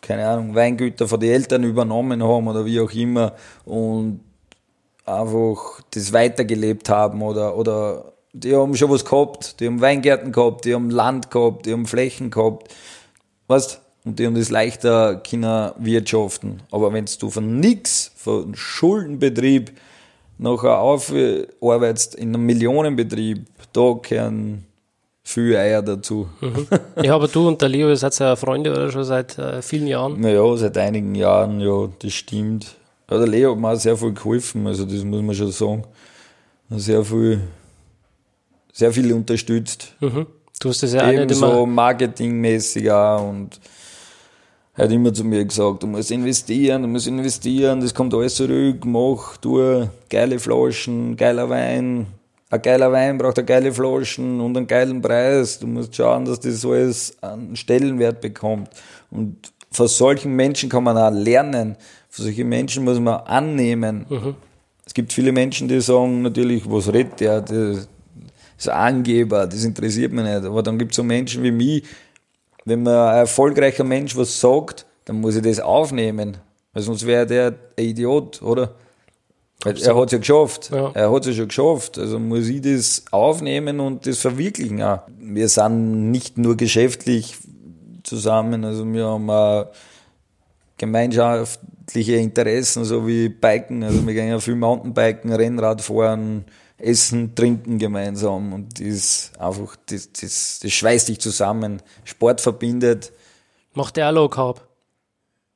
keine Ahnung, Weingüter von den Eltern übernommen haben oder wie auch immer und einfach das weitergelebt haben oder, oder die haben schon was gehabt, die haben Weingärten gehabt, die haben Land gehabt, die haben Flächen gehabt, weißt? Und die haben das leichter können wirtschaften. Aber wenn du von nix, von Schuldenbetrieb nachher aufarbeitest in einem Millionenbetrieb, da gehören viele Eier dazu. Ja, aber du und der Leo, ihr seid ja Freunde oder schon seit äh, vielen Jahren. Naja, seit einigen Jahren, ja, das stimmt. Ja, der Leo hat mir auch sehr viel geholfen, also das muss man schon sagen. Sehr viel, sehr viel unterstützt. Mhm. Du hast das ja auch nicht Eben immer. so marketingmäßig auch und er hat immer zu mir gesagt, du musst investieren, du musst investieren, das kommt alles zurück, mach, tu, geile Flaschen, geiler Wein. Ein geiler Wein braucht eine geile Flaschen und einen geilen Preis. Du musst schauen, dass das alles einen Stellenwert bekommt. Und von solchen Menschen kann man auch lernen. Von solchen Menschen muss man annehmen. Es gibt viele Menschen, die sagen natürlich, was redet der? Das ist ein Angeber, das interessiert mich nicht. Aber dann gibt es so Menschen wie mich, wenn man ein erfolgreicher Mensch was sagt, dann muss ich das aufnehmen. Weil sonst wäre der ein Idiot, oder? Er hat es ja geschafft. Ja. Er hat es ja schon geschafft. Also muss ich das aufnehmen und das verwirklichen auch. Wir sind nicht nur geschäftlich zusammen, also wir haben auch gemeinschaftliche Interessen, so wie Biken. Also wir gehen ja viel Mountainbiken, Rennrad fahren, essen, trinken gemeinsam. Und das ist einfach, das, das, das schweißt dich zusammen. Sport verbindet. Macht der auch Low Carb?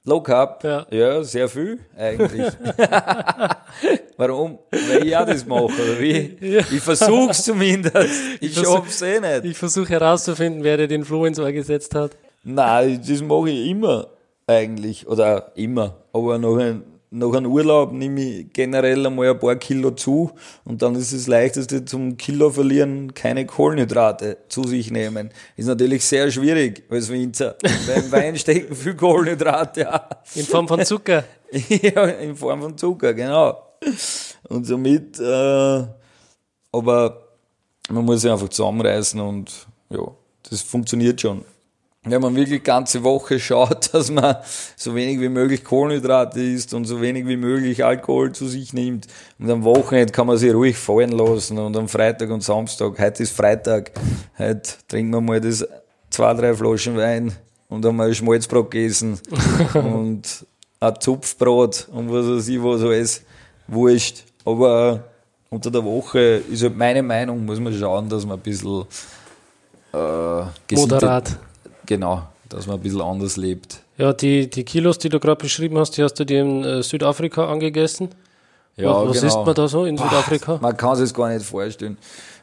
Low Carb, Ja. sehr viel eigentlich. Warum? Weil ich auch das mache, oder wie? Ich versuch's zumindest. Ich versuch- schaff's eh nicht. Ich versuche herauszufinden, wer dir den Floh ins Ohr gesetzt hat. Nein, das mache ich immer eigentlich. Oder immer. Aber nach einem, nach einem Urlaub nehme ich generell einmal ein paar Kilo zu und dann ist das leichteste zum Kilo verlieren, keine Kohlenhydrate zu sich nehmen. Ist natürlich sehr schwierig als Winzer. Beim Wein stecken viel Kohlenhydrate. Ja. In Form von Zucker. ja, in Form von Zucker, genau. Und somit, äh, aber man muss sich einfach zusammenreißen und ja, das funktioniert schon. Wenn man wirklich ganze Woche schaut, dass man so wenig wie möglich Kohlenhydrate isst und so wenig wie möglich Alkohol zu sich nimmt. Und am Wochenende kann man sich ruhig fallen lassen und am Freitag und Samstag, heute ist Freitag, heute trinken wir mal das zwei, drei Flaschen Wein und haben ein Schmalzbrot gegessen und ein Zupfbrot und was weiß ich, was alles wurscht. Aber unter der Woche ist halt meine Meinung, muss man schauen, dass man ein bisschen äh, Moderat. Genau, dass man ein bisschen anders lebt. Ja, die, die Kilos, die du gerade beschrieben hast, die hast du dir in äh, Südafrika angegessen. Ja, was, was genau. isst man da so in Boah, Südafrika? Man kann sich das gar nicht vorstellen.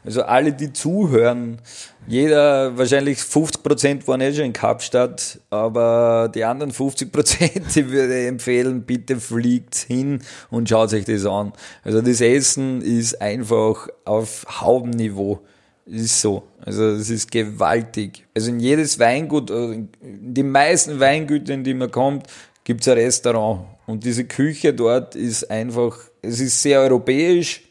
Also alle, die zuhören, jeder, wahrscheinlich 50 Prozent waren eh schon in Kapstadt, aber die anderen 50 Prozent, ich würde empfehlen, bitte fliegt hin und schaut euch das an. Also das Essen ist einfach auf Haubenniveau. Ist so. Also es ist gewaltig. Also in jedes Weingut, äh, in die meisten Weingüter, in die man kommt, gibt es ein Restaurant. Und diese Küche dort ist einfach, es ist sehr europäisch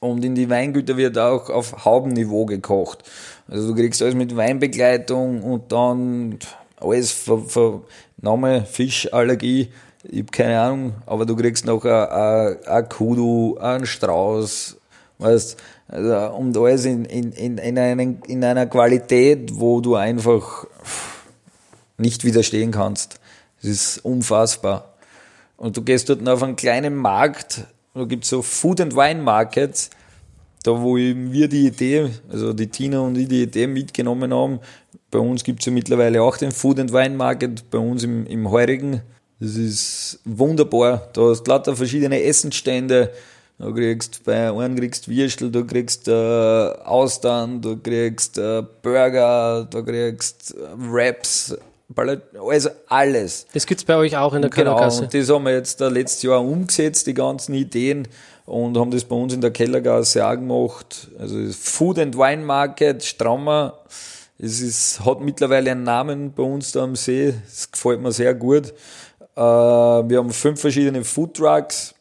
und in die Weingüter wird auch auf Haubenniveau gekocht. Also du kriegst alles mit Weinbegleitung und dann alles für, für Name, Fischallergie, ich habe keine Ahnung, aber du kriegst noch ein Kudu, einen Strauß, weißt also, und alles in, in, in, in, einen, in einer Qualität, wo du einfach nicht widerstehen kannst. Das ist unfassbar. Und du gehst dort auf einen kleinen Markt, da gibt es so Food and Wine Markets, da wo wir die Idee, also die Tina und ich die Idee mitgenommen haben. Bei uns gibt es ja mittlerweile auch den Food and Wine Market, bei uns im, im Heurigen. Das ist wunderbar. Da hast du lauter verschiedene Essensstände. Du kriegst bei einem kriegst Würstel, du kriegst äh, Austern, du kriegst äh, Burger, du kriegst äh, Wraps, also alles. Das gibt es bei euch auch in der Kellergasse. Genau, und das haben wir jetzt da letztes Jahr umgesetzt, die ganzen Ideen, und haben das bei uns in der Kellergasse auch gemacht. Also Food and Wine Market, Strammer. Es ist, hat mittlerweile einen Namen bei uns da am See. Das gefällt mir sehr gut. Äh, wir haben fünf verschiedene Food Trucks.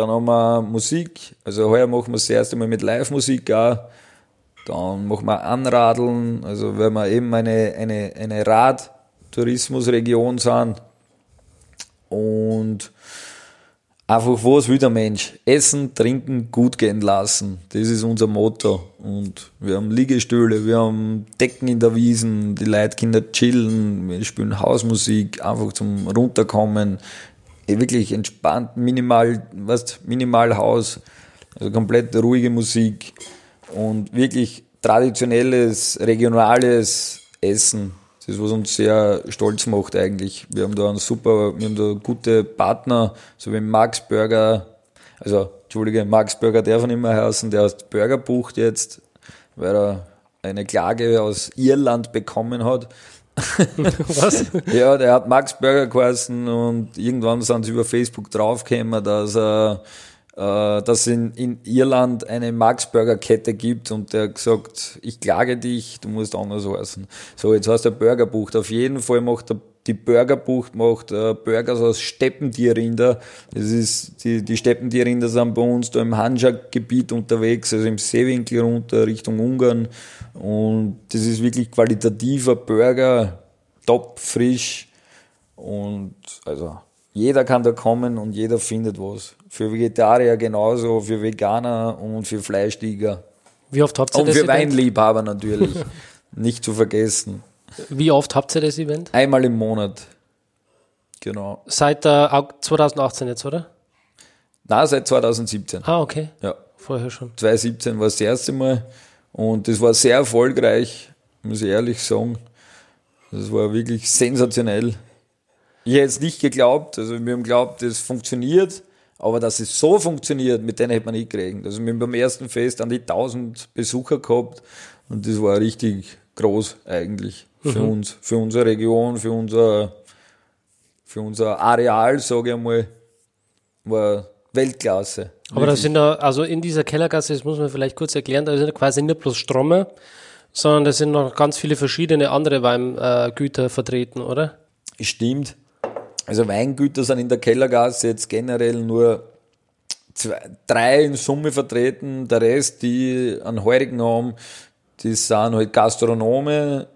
Dann haben wir Musik. Also heuer machen wir das erste Mal mit Live-Musik auch. Dann machen wir Anradeln. Also wenn wir eben eine, eine, eine Rad- Tourismusregion sind. Und einfach, was will der Mensch? Essen, trinken, gut gehen lassen. Das ist unser Motto. Und wir haben Liegestühle, wir haben Decken in der Wiesen, die Leitkinder chillen, wir spielen Hausmusik, einfach zum Runterkommen. Eh, wirklich entspannt, minimal, was, minimal Haus. Also komplett ruhige Musik und wirklich traditionelles, regionales Essen. Das, was uns sehr stolz macht eigentlich. Wir haben da einen super, wir haben da gute Partner, so wie Max Burger, also, Entschuldige, Max Burger darf nicht mehr heißen, der hat Burger bucht jetzt, weil er eine Klage aus Irland bekommen hat. Was? ja, der hat Max Burger geheißen und irgendwann sind sie über Facebook draufgekommen, dass er äh, dass es in, in Irland eine Max-Burger-Kette gibt und der hat gesagt, ich klage dich, du musst anders heißen. So, jetzt heißt der Burgerbucht. Auf jeden Fall macht der die Burgerbucht macht äh, Burgers aus Steppentierrinder. Das ist, die, die Steppentierrinder sind bei uns da im Hanschak-Gebiet unterwegs, also im Seewinkel runter Richtung Ungarn. Und das ist wirklich qualitativer Burger, top, frisch. Und also jeder kann da kommen und jeder findet was. Für Vegetarier genauso, für Veganer und für Fleischtiger. Wie oft habt ihr und das Und für Weinliebhaber natürlich. Nicht zu vergessen. Wie oft habt ihr das Event? Einmal im Monat. Genau. Seit äh, 2018 jetzt, oder? Na, seit 2017. Ah, okay. Ja. Vorher schon. 2017 war es das erste Mal und das war sehr erfolgreich, muss ich ehrlich sagen. Das war wirklich sensationell. Ich hätte es nicht geglaubt, also wir haben geglaubt, das funktioniert, aber dass es so funktioniert, mit denen hätte man nicht gerechnet. Also wir haben beim ersten Fest an die 1000 Besucher gehabt und das war richtig groß eigentlich für mhm. uns, für unsere Region, für unser, für unser Areal, sage ich einmal, war Weltklasse. Aber da sind da, also in dieser Kellergasse, das muss man vielleicht kurz erklären, da sind quasi nicht bloß Stromme, sondern da sind noch ganz viele verschiedene andere Weingüter vertreten, oder? Stimmt. Also Weingüter sind in der Kellergasse jetzt generell nur zwei, drei in Summe vertreten, der Rest, die einen Heurigen haben, die sind halt Gastronome,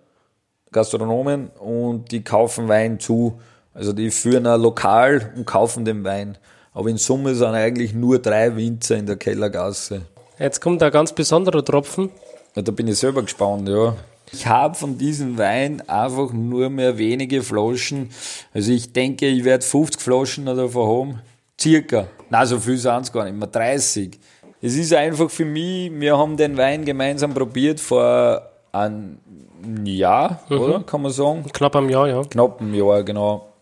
Gastronomen und die kaufen Wein zu. Also die führen ein Lokal und kaufen den Wein. Aber in Summe sind eigentlich nur drei Winzer in der Kellergasse. Jetzt kommt ein ganz besonderer Tropfen. Ja, da bin ich selber gespannt, ja. Ich habe von diesem Wein einfach nur mehr wenige Flaschen. Also ich denke, ich werde 50 Flaschen davon haben. Circa. Na, so viel sind es gar nicht mehr. 30. Es ist einfach für mich, wir haben den Wein gemeinsam probiert vor einem Jahr, mhm. oder? Kann man sagen? Knapp einem Jahr, ja. Knapp einem Jahr, genau.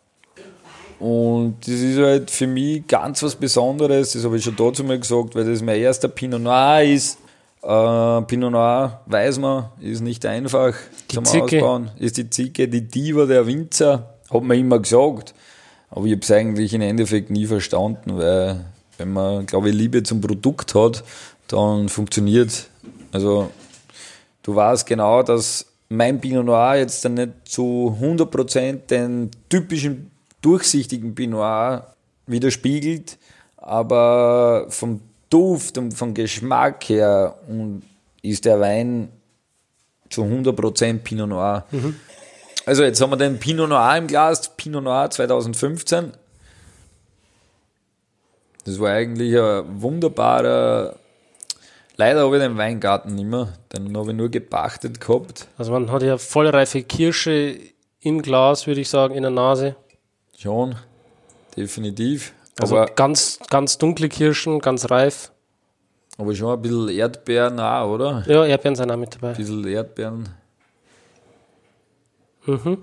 Und das ist halt für mich ganz was Besonderes, das habe ich schon dazu mal gesagt, weil das mein erster Pinot Noir ist. Äh, Pinot Noir, weiß man, ist nicht einfach die zum Zicke. Ausbauen. Ist die Zicke, die Diva der Winzer, hat man immer gesagt. Aber ich habe es eigentlich im Endeffekt nie verstanden, weil wenn man, glaube ich, Liebe zum Produkt hat, dann funktioniert. Also du weißt genau, dass mein Pinot Noir jetzt dann nicht zu 100% den typischen durchsichtigen Pinot Noir widerspiegelt, aber vom Duft und vom Geschmack her ist der Wein zu 100% Pinot Noir. Mhm. Also jetzt haben wir den Pinot Noir im Glas, Pinot Noir 2015. Das war eigentlich ein wunderbarer. Leider habe ich den Weingarten nicht mehr, den habe ich nur gepachtet gehabt. Also man hat ja vollreife Kirsche im Glas, würde ich sagen, in der Nase. Schon, definitiv. Also aber ganz, ganz dunkle Kirschen, ganz reif. Aber schon ein bisschen Erdbeeren auch, oder? Ja, Erdbeeren sind auch mit dabei. Ein bisschen Erdbeeren. Mhm.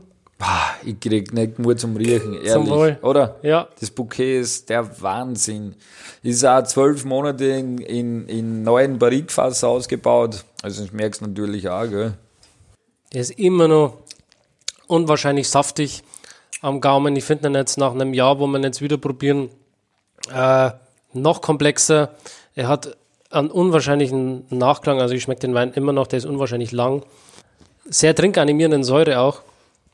ich krieg nicht Mut zum Riechen, ehrlich. Zum Wohl. Oder? Ja. Das Bouquet ist der Wahnsinn. Ist auch zwölf Monate in, in, in neuen Barrikfass ausgebaut. Also das merkst du natürlich auch, gell? Der ist immer noch unwahrscheinlich saftig am Gaumen. Ich finde ihn jetzt nach einem Jahr, wo wir ihn jetzt wieder probieren, äh, noch komplexer. Er hat einen unwahrscheinlichen Nachklang. Also ich schmecke den Wein immer noch, der ist unwahrscheinlich lang. Sehr trinkanimierenden Säure auch.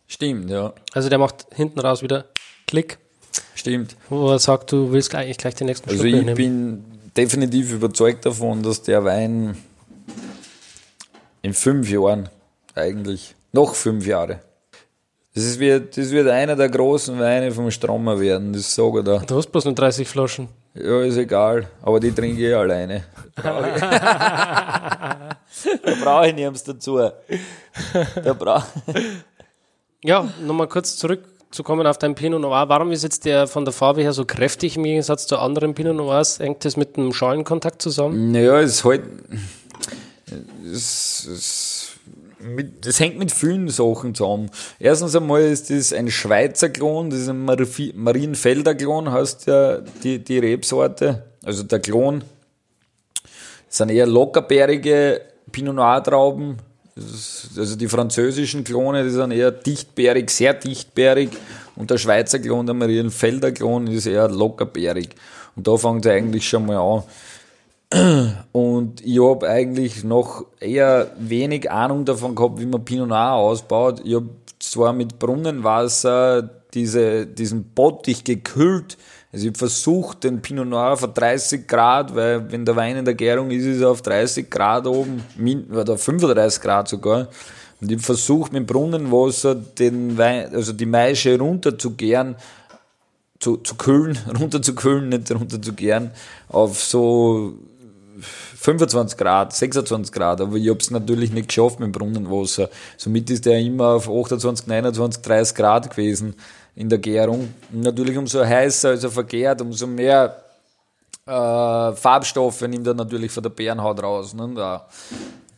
Stimmt, ja. Also der macht hinten raus wieder Klick. Stimmt. Wo er sagt, du willst eigentlich gleich den nächsten Also Schluck ich nehmen. bin definitiv überzeugt davon, dass der Wein in fünf Jahren eigentlich, noch fünf Jahre, das wird, das wird einer der großen Weine vom Strommer werden, das sage ich da. Du hast bloß nur 30 Flaschen. Ja, ist egal, aber die trinke ich alleine. da brauche ich nichts dazu. Da brauche Ja, nochmal kurz zurückzukommen auf dein Pinot Noir. Warum ist jetzt der von der Farbe her so kräftig im Gegensatz zu anderen Pinot Noirs? Hängt das mit dem Schalenkontakt zusammen? Naja, es ist halt. Es, es, mit, das hängt mit vielen Sachen zusammen. Erstens einmal ist das ein Schweizer Klon, das ist ein Marienfelder Klon, heißt ja die, die Rebsorte. Also der Klon. Das sind eher lockerbeerige Pinot Noir Trauben, also die französischen Klone, die sind eher dichtbärig, sehr dichtbärig. Und der Schweizer Klon, der Marienfelder Klon, ist eher lockerbärig. Und da fängt er eigentlich schon mal an. Und ich habe eigentlich noch eher wenig Ahnung davon gehabt, wie man Pinot Noir ausbaut. Ich habe zwar mit Brunnenwasser diese, diesen Bottich gekühlt, also ich habe versucht, den Pinot Noir auf 30 Grad, weil wenn der Wein in der Gärung ist, ist er auf 30 Grad oben, oder 35 Grad sogar. Und ich habe versucht, mit Brunnenwasser den Wein, also die Maische runter zu zu, kühlen, runter zu kühlen, nicht runter zu gären, auf so 25 Grad, 26 Grad, aber ich habe es natürlich nicht geschafft mit Brunnenwasser. Somit ist der immer auf 28, 29, 30 Grad gewesen in der Gärung. Natürlich umso heißer als er vergärt, umso mehr äh, Farbstoffe nimmt er natürlich von der Bärenhaut raus. Ne?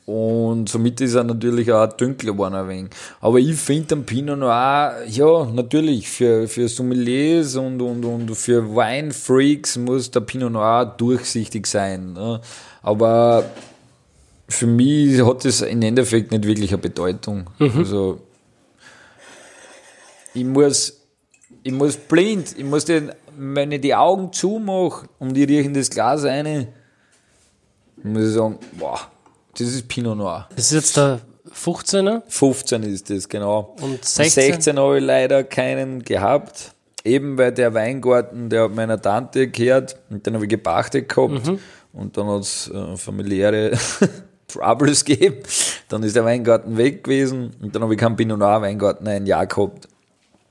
Und somit ist er natürlich auch dunkler geworden ein wenig. Aber ich finde den Pinot Noir, ja, natürlich, für, für Sommeliers und, und, und für Weinfreaks muss der Pinot Noir durchsichtig sein. Ne? Aber für mich hat es im Endeffekt nicht wirklich eine Bedeutung. Mhm. Also, ich muss ich muss blind, ich muss den, wenn ich die Augen zumache und die riechen das Glas rein, muss ich sagen, boah, das ist Pinot Noir. Das ist jetzt der 15er? 15 ist das, genau. Und 16? 16 habe ich leider keinen gehabt. eben weil der Weingarten, der hat meiner Tante gehört und den habe ich gepachtet gehabt Mhm. und dann hat es äh, familiäre Troubles gegeben. Dann ist der Weingarten weg gewesen und dann habe ich keinen Pinot Noir Weingarten ein Jahr gehabt.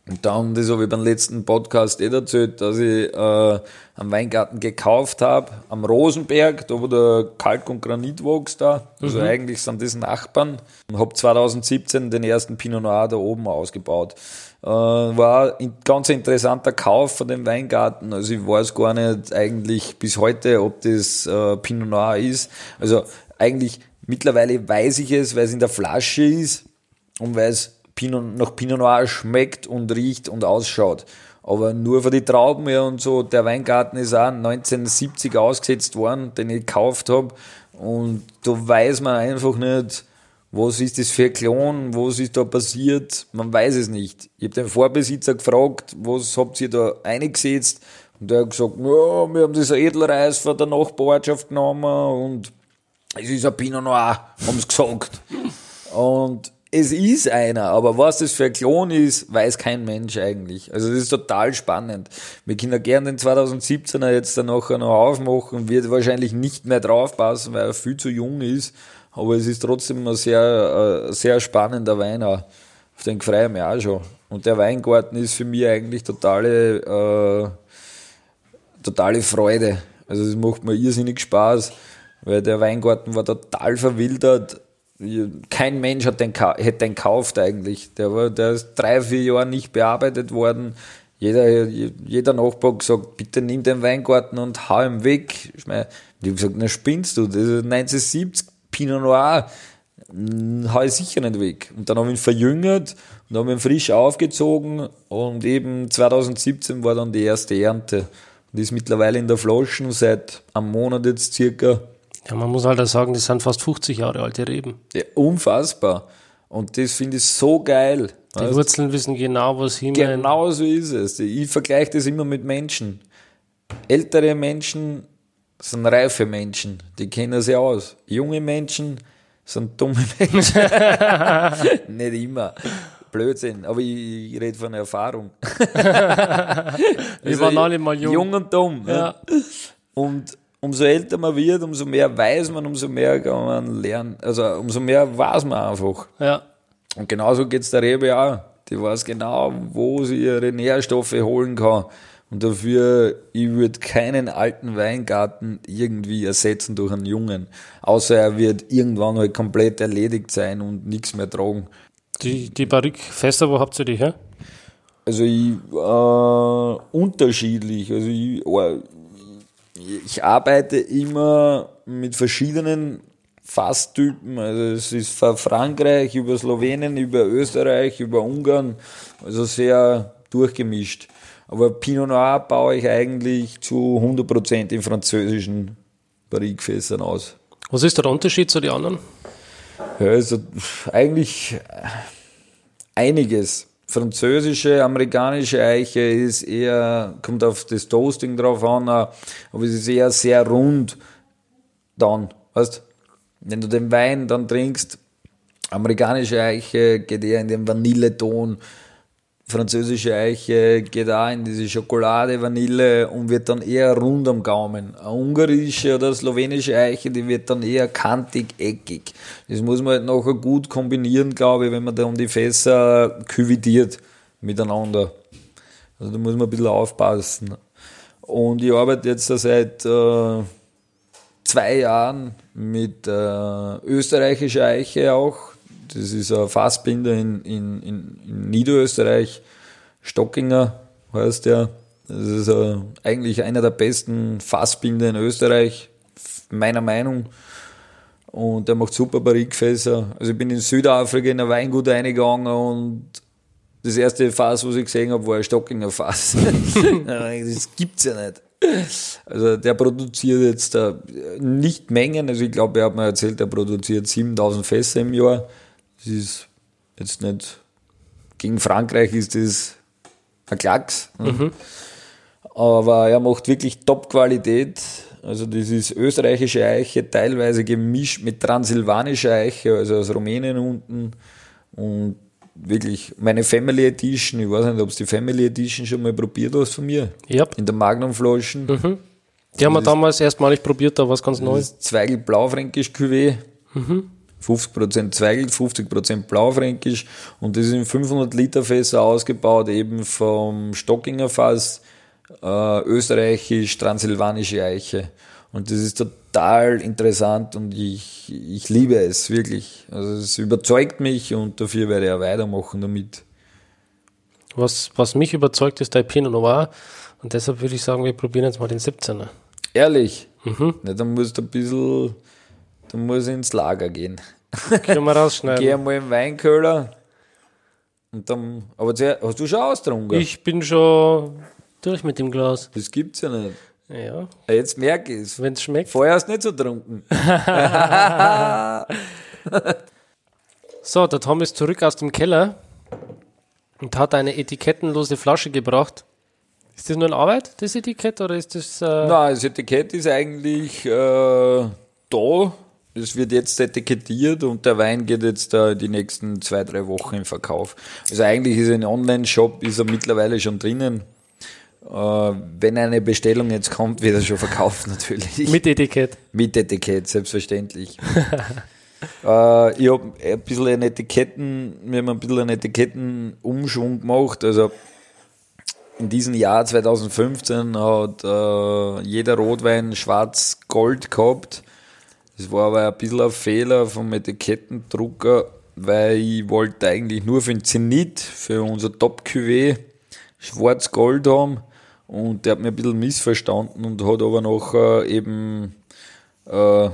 Und dann, das habe ich beim letzten Podcast eh erzählt, dass ich äh, einen Weingarten gekauft habe am Rosenberg, da wo der Kalk und Granit wächst da. Also eigentlich sind das Nachbarn. Und habe 2017 den ersten Pinot Noir da oben ausgebaut. Äh, war ein ganz interessanter Kauf von dem Weingarten. Also ich weiß gar nicht eigentlich bis heute, ob das äh, Pinot Noir ist. Also eigentlich mittlerweile weiß ich es, weil es in der Flasche ist und weil es Pinot, nach Pinot Noir schmeckt und riecht und ausschaut. Aber nur für die Trauben her und so, der Weingarten ist auch 1970 ausgesetzt worden, den ich gekauft habe. Und da weiß man einfach nicht, was ist das für ein Klon, was ist da passiert, man weiß es nicht. Ich habe den Vorbesitzer gefragt, was habt ihr da eingesetzt? Und der hat gesagt, ja, wir haben das Edelreis von der Nachbarschaft genommen und es ist ein Pinot Noir, haben sie gesagt. Und es ist einer, aber was das für ein Klon ist, weiß kein Mensch eigentlich. Also das ist total spannend. Wir können gerne den 2017er jetzt dann nachher noch aufmachen, wird wahrscheinlich nicht mehr draufpassen, weil er viel zu jung ist. Aber es ist trotzdem ein sehr, äh, sehr spannender Wein auch. Auf den freue ich mich auch schon. Und der Weingarten ist für mich eigentlich totale, äh, totale Freude. Also es macht mir irrsinnig Spaß, weil der Weingarten war total verwildert. Kein Mensch hat den, hätte den gekauft eigentlich. Der, war, der ist drei, vier Jahre nicht bearbeitet worden. Jeder, jeder Nachbar hat gesagt, bitte nimm den Weingarten und hau ihn weg. Ich meine, habe gesagt, na spinnst du, das ist 1970 Pinot Noir, hau ich sicher nicht weg. Und dann habe ich ihn verjüngert und habe ihn frisch aufgezogen und eben 2017 war dann die erste Ernte. Und ist mittlerweile in der Flaschen seit einem Monat jetzt circa. Ja, man muss halt auch sagen, das sind fast 50 Jahre alte Reben. Ja, unfassbar. Und das finde ich so geil. Die Weißt? Wurzeln wissen genau, was hinein. Genau so ist es. Ich vergleiche das immer mit Menschen. Ältere Menschen sind reife Menschen, die kennen sich aus. Junge Menschen sind dumme Menschen. Nicht immer. Blödsinn, aber ich, ich rede von Erfahrung. Wir waren alle mal jung. Jung und dumm. Ja. Und umso älter man wird, umso mehr weiß man, umso mehr kann man lernen. Also umso mehr weiß man einfach. Ja. Und genauso geht's der Rebe auch. Die weiß genau, wo sie ihre Nährstoffe holen kann. Und dafür, ich würde keinen alten Weingarten irgendwie ersetzen durch einen jungen. Außer er wird irgendwann halt komplett erledigt sein und nichts mehr tragen. Die, die Barrique-Fässer, wo habt ihr die her? Also ich, äh, unterschiedlich. Also ich, äh, ich arbeite immer mit verschiedenen Fasstypen. Also es ist von Frankreich über Slowenien, über Österreich, über Ungarn. Also sehr durchgemischt. Aber Pinot Noir baue ich eigentlich zu 100% in französischen Barrique-Fässern aus. Was ist der Unterschied zu den anderen? Ja, also eigentlich einiges. Französische, amerikanische Eiche ist eher, kommt auf das Toasting drauf an, aber es ist eher sehr rund dann, weißt? Wenn du den Wein dann trinkst, amerikanische Eiche geht eher in den Vanilleton, französische Eiche geht auch in diese Schokolade, Vanille und wird dann eher rund am Gaumen. Eine ungarische oder slowenische Eiche, die wird dann eher kantig, eckig. Das muss man halt nachher gut kombinieren, glaube ich, wenn man dann die Fässer küvidiert miteinander. Also da muss man ein bisschen aufpassen. Und ich arbeite jetzt seit äh, zwei Jahren mit äh, österreichischer Eiche auch. Das ist ein Fassbinder in, in, in, Niederösterreich. Stockinger heißt der. Das ist äh, eigentlich einer der besten Fassbinder in Österreich, meiner Meinung. Und der macht super Barrikfässer. Also ich bin in Südafrika in ein Weingut reingegangen und das erste Fass, was ich gesehen habe, war ein Stockinger Fass. das gibt's ja nicht. Also der produziert jetzt äh, nicht Mengen, also ich glaube, er hat mir erzählt, er produziert 7000 Fässer im Jahr. Das ist jetzt nicht, gegen Frankreich ist das ein Klacks. ne? Aber er macht wirklich Top-Qualität. Also das ist österreichische Eiche, teilweise gemischt mit transsilvanischer Eiche, also aus Rumänien unten. Und wirklich meine Family Edition. Ich weiß nicht, ob du die Family Edition schon mal probiert hast von mir. Ja. In der Magnum-Flaschen. Mhm. Die haben wir damals erstmalig probiert, da was ganz Neues. Zweigel Blaufränkisch Cuvée. 50% Zweigel, 50% Blaufränkisch. Und das ist in 500 Liter Fässer ausgebaut, eben vom Stockinger Fass, äh, österreichisch, transsilvanische Eiche. Und das ist total interessant und ich, ich liebe es wirklich. Also es überzeugt mich und dafür werde ich auch weitermachen damit. Was, was mich überzeugt, ist der Pinot Noir. Und deshalb würde ich sagen, wir probieren jetzt mal den 17er. Ehrlich? Na, dann musst du ein bisschen, dann muss ich ins Lager gehen. Können wir rausschneiden. Geh einmal im Weinköhler. Und dann, aber hast du schon ausgetrunken? Ich bin schon durch mit dem Glas. Das gibt's ja nicht. Ja, Jetzt merke ich es. wenn es schmeckt. Vorher hast du nicht so getrunken. So, der Tom ist zurück aus dem Keller und hat eine etikettenlose Flasche gebracht. Ist das nur in Arbeit, das Etikett, oder ist das... Äh, Nein, das Etikett ist eigentlich äh, da. Es wird jetzt etikettiert und der Wein geht jetzt äh, die nächsten zwei, drei Wochen in Verkauf. Also eigentlich ist ein Online-Shop, ist er mittlerweile schon drinnen. Äh, wenn eine Bestellung jetzt kommt, wird er schon verkauft natürlich. mit Etikett. Mit Etikett, selbstverständlich. äh, ich habe ein bisschen einen Etiketten, wir haben ein bisschen einen Etikettenumschwung gemacht. Also in diesem Jahr 2015 hat äh, jeder Rotwein schwarz-gold gehabt. Das war aber ein bisschen ein Fehler vom Etikettendrucker, weil ich wollte eigentlich nur für den Zenit, für unser Top-Cuvée, schwarz-gold haben. Und der hat mir ein bisschen missverstanden und hat aber nachher eben äh,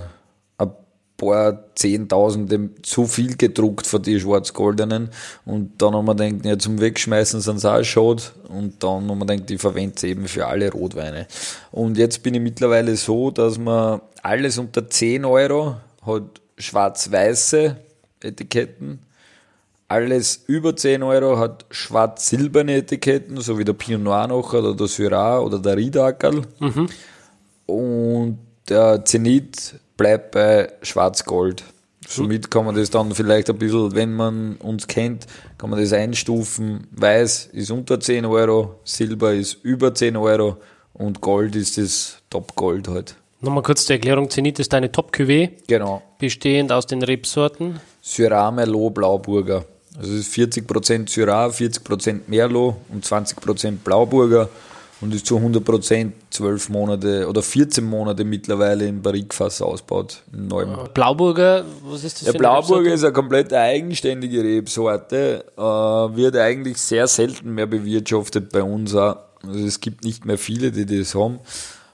paar Zehntausende zu viel gedruckt von die schwarz-goldenen. Und dann haben wir gedacht, ja, zum Wegschmeißen sind sie auch schade. Und dann haben wir gedacht, ich verwende sie eben für alle Rotweine. Und jetzt bin ich mittlerweile so, dass man alles unter 10 Euro hat schwarz-weiße Etiketten. Alles über 10 Euro hat schwarz-silberne Etiketten, so wie der Pinot Noir noch oder der Syrah oder der Riedackerl. Und der Zenit bleibt bei Schwarz-Gold. Somit kann man das dann vielleicht ein bisschen, wenn man uns kennt, kann man das einstufen. Weiß ist unter 10 Euro, Silber ist über 10 Euro und Gold ist das Top-Gold halt. Nochmal kurz zur Erklärung. Zenit ist eine Top-Cuvée, Genau. bestehend aus den Rebsorten. Syrah, Merlot, Blauburger. Also es ist 40% Syrah, 40% Merlot und 20% Blauburger und ist zu 100% 12 Monate oder 14 Monate mittlerweile im Barrikfass ausbaut. In neuem. Blauburger, was ist das Der für Blauburger ist eine komplett eigenständige Rebsorte, äh, wird eigentlich sehr selten mehr bewirtschaftet bei uns auch. Also es gibt nicht mehr viele, die das haben.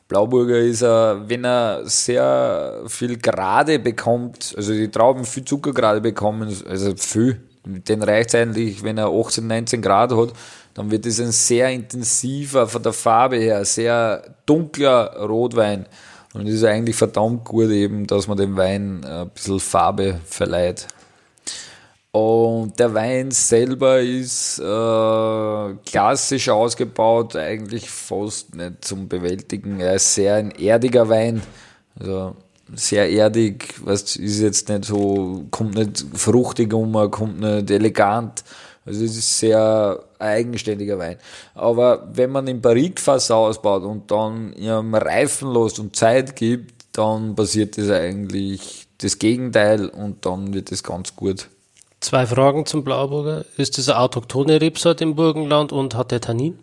Blauburger ist, er, wenn er sehr viel Grade bekommt, also die Trauben viel Zuckergrade bekommen, also viel, den reicht es eigentlich, wenn er 18, 19 Grad hat, dann wird es ein sehr intensiver, von der Farbe her, sehr dunkler Rotwein. Und es ist eigentlich verdammt gut eben, dass man dem Wein äh, ein bisschen Farbe verleiht. Und der Wein selber ist äh, klassisch ausgebaut, eigentlich fast nicht zum Bewältigen. Er ist sehr ein erdiger Wein, also sehr erdig, was ist jetzt nicht so, kommt nicht fruchtig um, kommt nicht elegant. Also es ist sehr eigenständiger Wein. Aber wenn man den Barrikfass ausbaut und dann ihm reifen lässt und Zeit gibt, dann passiert das eigentlich das Gegenteil und dann wird es ganz gut. Zwei Fragen zum Blauburger. Ist das eine autochthone Rebsorte im Burgenland und hat der Tannin?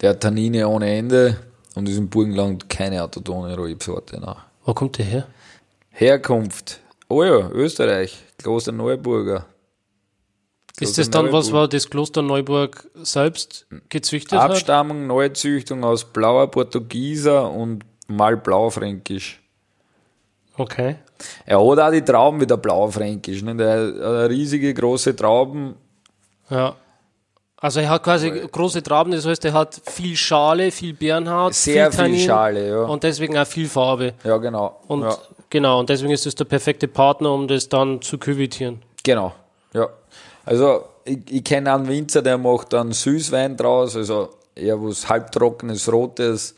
Der hat Tannine ohne Ende und ist im Burgenland keine autotone Rebsorte. Nein. Wo kommt der her? Herkunft. Oh ja, Österreich. Kloster Neuburger. Ist Kloster das dann, was Neuburg. war das Kloster Neuburg selbst gezüchtet hat? Abstammung, Neuzüchtung aus blauer Portugieser und mal blaufränkisch. Okay. Er hat auch die Trauben wieder blaufränkisch. Ne? Der hat riesige große Trauben. Ja. Also er hat quasi große Trauben, das heißt, er hat viel Schale, viel Bärenhaut, Sehr viel Tannin Schale, ja. und deswegen auch viel Farbe. Ja, genau. Und ja, genau, und deswegen ist es der perfekte Partner, um das dann zu küvitieren. genau. Ja. Also, ich, ich kenne einen Winzer, der macht dann Süßwein draus, also eher was halbtrockenes, rotes.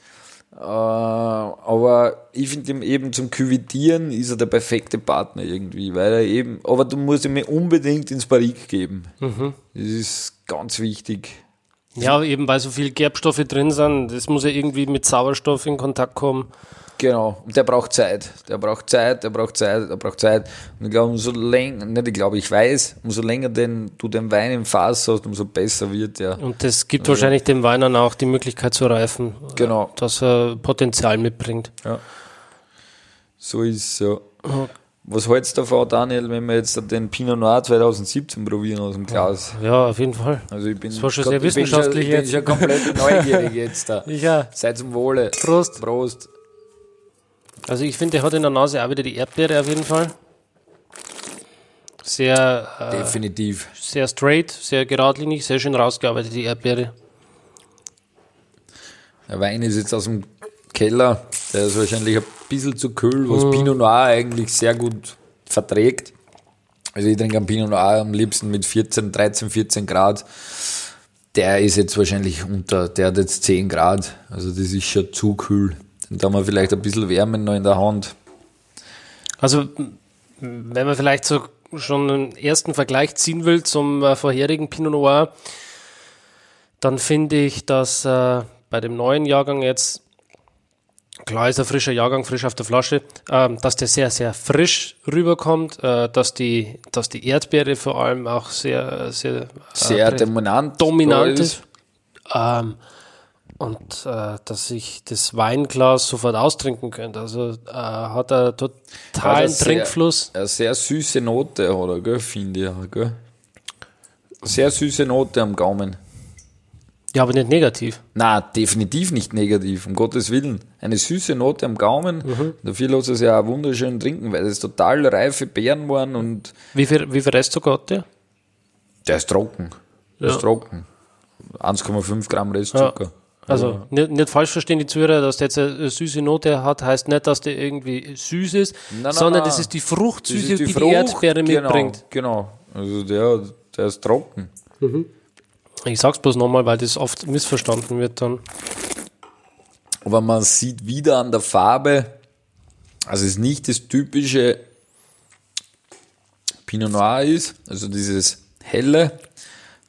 Äh, aber ich finde ihm eben zum Küvitieren ist er der perfekte Partner irgendwie, weil er eben, aber du musst ihm unbedingt ins Barrik geben. Mhm. Das ist ganz wichtig. Ja, eben weil so viele Gerbstoffe drin sind, das muss ja irgendwie mit Sauerstoff in Kontakt kommen. Genau, und der braucht Zeit. Der braucht Zeit, der braucht Zeit, der braucht Zeit. Und ich glaube, umso länger, nicht ich glaube, ich weiß, umso länger den, du den Wein im Fass hast, umso besser wird der. Und das gibt wahrscheinlich dem Wein dann auch die Möglichkeit zu reifen, Genau. dass er Potenzial mitbringt. Ja. So ist es ja. Was hältst du davon, Daniel, wenn wir jetzt den Pinot Noir 2017 probieren aus dem Glas? Ja, auf jeden Fall. Also ich bin, Das war schon ich sehr bin wissenschaftlich schon, ich bin jetzt. schon komplett neugierig jetzt da. Ja, Seid zum Wohle. Prost. Prost. Also ich finde, der hat in der Nase auch wieder die Erdbeere auf jeden Fall. Sehr, äh, Definitiv. sehr straight, sehr geradlinig, sehr schön rausgearbeitet, die Erdbeere. Der Wein ist jetzt aus dem Keller. Der ist wahrscheinlich ein bisschen zu kühl, was Pinot Noir eigentlich sehr gut verträgt. Also ich trinke einen Pinot Noir am liebsten mit 14, 13, 14 Grad. Der ist jetzt wahrscheinlich unter, der hat jetzt 10 Grad. Also das ist schon zu kühl. Da haben wir vielleicht ein bisschen Wärme noch in der Hand. Also, wenn man vielleicht so schon einen ersten Vergleich ziehen will zum äh, vorherigen Pinot Noir, dann finde ich, dass äh, bei dem neuen Jahrgang jetzt, klar ist ein frischer Jahrgang, frisch auf der Flasche, ähm, dass der sehr, sehr frisch rüberkommt, äh, dass, die, dass die Erdbeere vor allem auch sehr, sehr, äh, Sehr dominant. dominant ist. Ähm, und äh, dass ich das Weinglas sofort austrinken könnte. Also äh, hat er totalen Also sehr- Trinkfluss. Eine sehr süße Note hat er, gell, finde ich. Gell? Sehr süße Note am Gaumen. Ja, aber nicht negativ. Na, definitiv nicht negativ, um Gottes Willen. Eine süße Note am Gaumen. Mhm. Dafür lässt es ja auch wunderschön trinken, weil es total reife Beeren waren und Wie viel, wie viel Restzucker hat der? der ist trocken. Der Ja. ist trocken. 1,5 Gramm Restzucker. Also nicht, nicht falsch verstehen die Zuhörer, dass der jetzt eine süße Note hat, heißt nicht, dass der irgendwie süß ist, nein, sondern nein. das ist die Fruchtsüße, ist die die, Frucht, Erdbeere genau, mitbringt. Genau. Also der, der ist trocken. Ich sag's bloß nochmal, weil das oft missverstanden wird dann. Aber man sieht wieder an der Farbe, also es ist nicht das typische Pinot Noir ist, also dieses helle,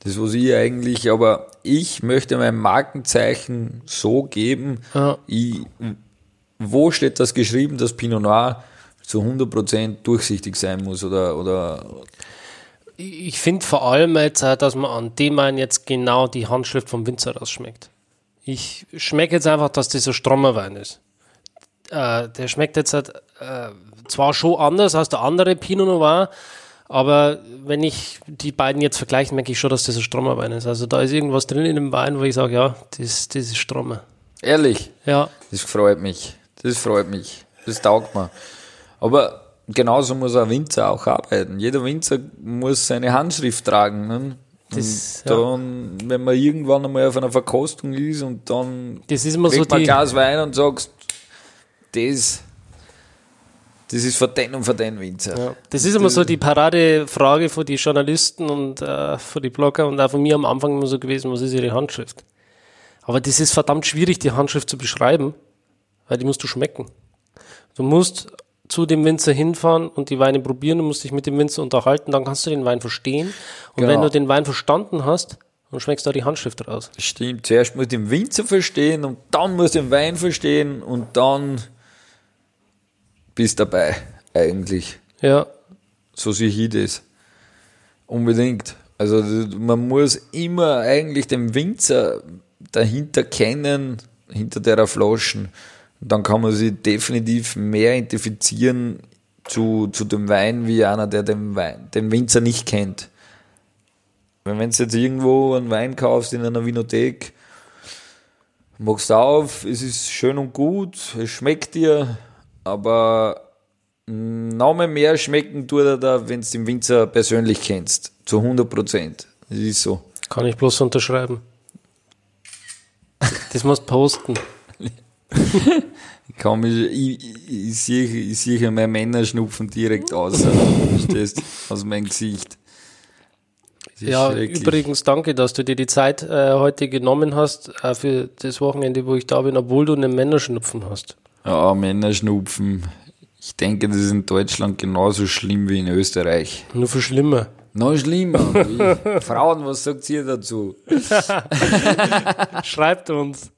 das was ich eigentlich, aber ich möchte mein Markenzeichen so geben, Ja. ich, wo steht das geschrieben, dass Pinot Noir zu 100% durchsichtig sein muss oder, oder Ich finde vor allem jetzt, auch, dass man an dem einen jetzt genau die Handschrift vom Winzer rausschmeckt. Ich schmecke jetzt einfach, dass das ein strommer Wein ist. Äh, der schmeckt jetzt halt, äh, zwar schon anders als der andere Pinot Noir, aber wenn ich die beiden jetzt vergleiche, merke ich schon, dass das ein strommer Wein ist. Also da ist irgendwas drin in dem Wein, wo ich sage, ja, das, das ist strommer. ehrlich, Ja, Das freut mich. Das freut mich. Das taugt mir. Aber genauso muss ein Winzer auch arbeiten. Jeder Winzer muss seine Handschrift tragen. Ne? Das- dann, wenn man irgendwann einmal auf einer Verkostung ist und dann das ist immer so kriegt man ein Glas Wein und sagst, das, das ist für den und für den Winzer. Ja, das ist immer so die Paradefrage von die Journalisten und äh, von die Blogger und auch von mir am Anfang immer so gewesen, was ist ihre Handschrift? Aber das ist verdammt schwierig, die Handschrift zu beschreiben, weil die musst du schmecken. Du musst zu dem Winzer hinfahren und die Weine probieren, du musst dich mit dem Winzer unterhalten, dann kannst du den Wein verstehen. Und Genau. wenn du den Wein verstanden hast, dann schmeckst du auch die Handschrift raus. Stimmt, zuerst muss den Winzer verstehen und dann muss den Wein verstehen und dann bist dabei, eigentlich. Ja, So sehe ich das. Unbedingt. Also man muss immer eigentlich den Winzer dahinter kennen, hinter der Flaschen. Dann kann man sich definitiv mehr identifizieren zu, zu dem Wein, wie einer, der den, Wein, den Winzer nicht kennt. Wenn du jetzt irgendwo einen Wein kaufst in einer Winothek, machst auf, es ist schön und gut, es schmeckt dir, aber noch mal mehr schmecken tut er da, wenn du den Winzer persönlich kennst. Zu 100 Prozent. Das ist so. kann ich bloß unterschreiben. Das musst du posten. Kann mich, ich, ich, sehe ich sehe meine Männer schnupfen direkt aus. Verstehst du? Aus meinem Gesicht. Ja, übrigens danke, dass du dir die Zeit äh, heute genommen hast äh, für das Wochenende, wo ich da bin, obwohl du einen Männerschnupfen hast. Ja, Männerschnupfen. Ich denke, das ist in Deutschland genauso schlimm wie in Österreich. Nur für schlimmer. Noch schlimmer. Frauen, was sagt ihr dazu? Schreibt uns.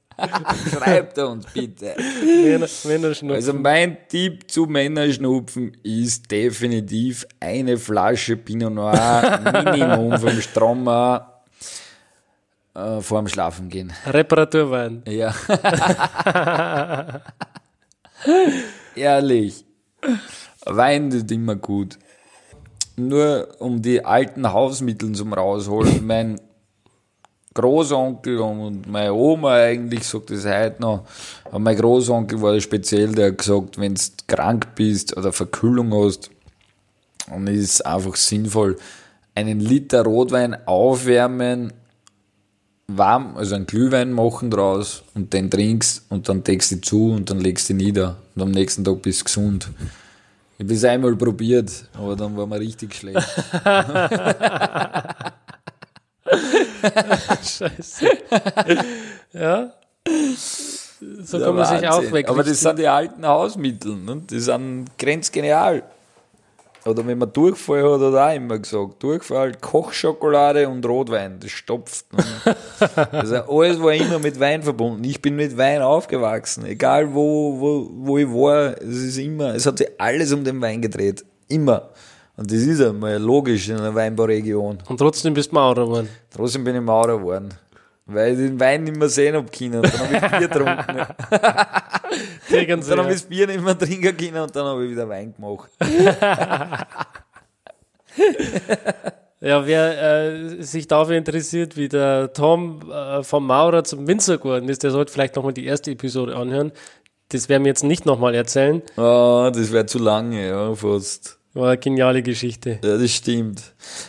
Schreibt uns bitte. Männer, Männerschnupfen. Also mein Tipp zu Männerschnupfen ist definitiv eine Flasche Pinot Noir Minimum vom Strommer äh, vorm Schlafen gehen. Reparaturwein. Ja. Ehrlich. Wein ist immer gut. Nur um die alten Hausmittel zum rausholen. Mein Großonkel und meine Oma eigentlich sagt das heute noch. Aber mein Großonkel war speziell, der hat gesagt, wenn du krank bist oder Verkühlung hast, dann ist es einfach sinnvoll, einen Liter Rotwein aufwärmen, warm, also einen Glühwein machen draus und den trinkst und dann deckst du zu und dann legst du nieder und am nächsten Tag bist du gesund. Ich habe es einmal probiert, aber dann war mir richtig schlecht. Scheiße. ja. So kann man sich auch weg. Aber das sind die alten Hausmittel, ne? die sind grenzgenial. Oder wenn man Durchfall hat, hat er auch immer gesagt, Durchfall, Kochschokolade und Rotwein, das stopft. Also alles war immer mit Wein verbunden. Ich bin mit Wein aufgewachsen, egal wo, wo, wo ich war, es ist immer, es hat sich alles um den Wein gedreht. Immer. Und das ist einmal logisch in einer Weinbauregion. Und trotzdem bist du Maurer geworden. Trotzdem bin ich Maurer geworden. Weil ich den Wein nicht mehr sehen hab können. Und dann habe ich Bier getrunken. Dann habe ich das Bier nicht mehr trinken können und dann habe ich wieder Wein gemacht. Ja, wer äh, sich dafür interessiert, wie der Tom äh, vom Maurer zum Winzer geworden ist, der sollte vielleicht nochmal die erste Episode anhören. Das werden wir jetzt nicht nochmal erzählen. Ah, das wäre zu lange, ja, fast. War eine geniale Geschichte. Ja, das stimmt.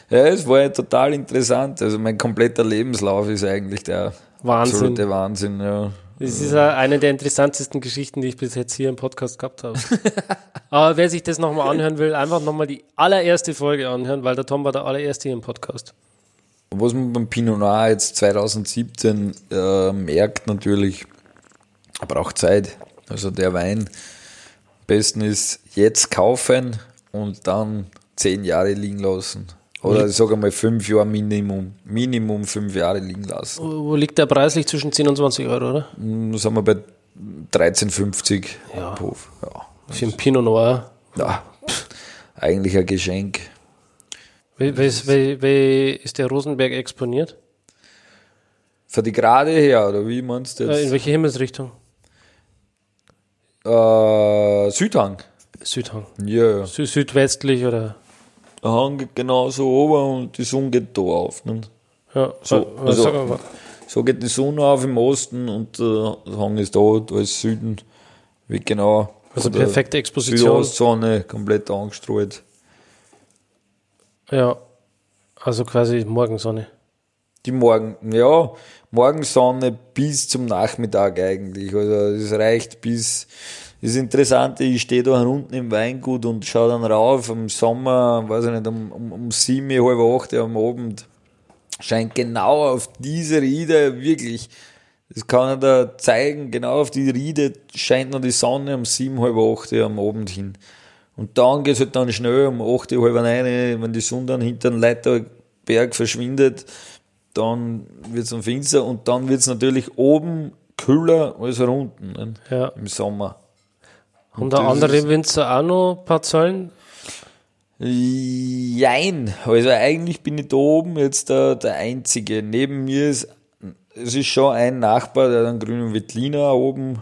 Ja, es war ja total interessant. Also mein kompletter Lebenslauf ist eigentlich der Wahnsinn. absolute Wahnsinn, ja. Das ist eine der interessantesten Geschichten, die ich bis jetzt hier im Podcast gehabt habe. Aber wer sich das nochmal anhören will, einfach nochmal die allererste Folge anhören, weil der Tom war der allererste hier im Podcast. Was man beim Pinot Noir jetzt 2017 äh, merkt natürlich, er braucht Zeit. Also der Wein, am besten ist jetzt kaufen und dann zehn Jahre liegen lassen. Oder ich sage mal fünf Jahre Minimum. Minimum fünf Jahre liegen lassen. Wo liegt der preislich zwischen 10 und 20 Euro, oder? Da sind wir bei 13,50 Ja. am Hof. Ja. Für ein Pinot Noir. ja. pff, Eigentlich ein Geschenk. Wie, wie, wie, ist der Rosenberg exponiert? Für die Gerade her, oder wie meinst du Äh, in welche Himmelsrichtung? Äh, Südhang. Südhang. Ja, ja. Sü südwestlich oder? Der Hang geht genauso ober und die Sonne geht da auf. Ne? Ja, So, äh, also- mal. So geht die Sonne auf im Osten und der Hang ist da, da ist Süden. Wie genau. Also perfekte Exposition. Südostsonne komplett angestrahlt. Ja, also quasi Morgensonne. Die Morgen, ja, Morgensonne bis zum Nachmittag eigentlich. Also es reicht bis. Das Interessante, ich stehe da unten im Weingut und schaue dann rauf im Sommer, weiß ich nicht, um, um, um sieben, halb acht am Abend. Scheint genau auf diese Riede wirklich, das kann ich da zeigen, genau auf die Riede scheint noch die Sonne um sieben, halb acht am Abend hin. Und dann geht's halt dann schnell um acht Uhr, halb neun, wenn die Sonne dann hinter dem Leiterberg verschwindet, dann wird's dann finster und dann wird's natürlich oben kühler als unten ne? Ja. im Sommer. Und der andere Winzer auch noch Parzellen? Jein, also eigentlich bin ich da oben jetzt der, der Einzige. Neben mir ist, es ist schon ein Nachbar, der hat einen grünen Veltliner oben,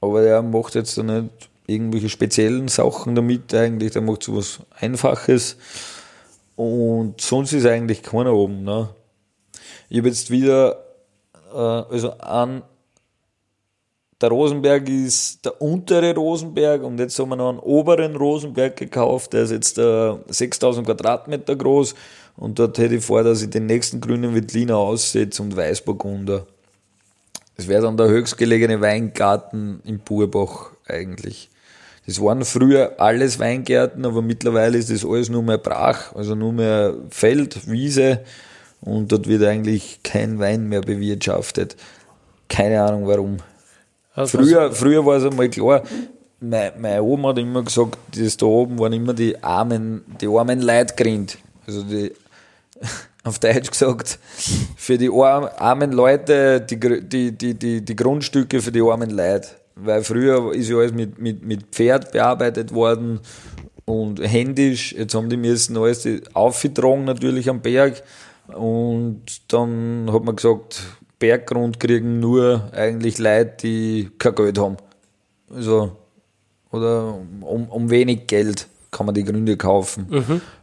aber der macht jetzt da nicht irgendwelche speziellen Sachen damit eigentlich, der macht so was Einfaches und sonst ist eigentlich keiner oben. Ne? Ich habe jetzt wieder, äh, also an der Rosenberg ist der untere Rosenberg und jetzt haben wir noch einen oberen Rosenberg gekauft, der ist jetzt äh, 6000 Quadratmeter groß und dort hätte ich vor, dass ich den nächsten grünen Veltliner aussetze und Weißburgunder. Das wäre dann der höchstgelegene Weingarten im Purbach eigentlich. Das waren früher alles Weingärten, aber mittlerweile ist das alles nur mehr Brach, also nur mehr Feld, Wiese und dort wird eigentlich kein Wein mehr bewirtschaftet. Keine Ahnung warum. Also Früher, früher war es einmal klar, meine, meine Oma hat immer gesagt, das da oben waren immer die armen, die armen Leute grinnt. Also die, auf Deutsch gesagt, für die arm- armen Leute die, die, die, die, die Grundstücke für die armen Leute. Weil früher ist ja alles mit, mit, mit Pferd bearbeitet worden und händisch. Jetzt haben die müssen alles aufgetragen natürlich am Berg. Und dann hat man gesagt, Berggrund kriegen nur eigentlich Leute, die kein Geld haben. Also, oder um, um wenig Geld kann man die Gründe kaufen.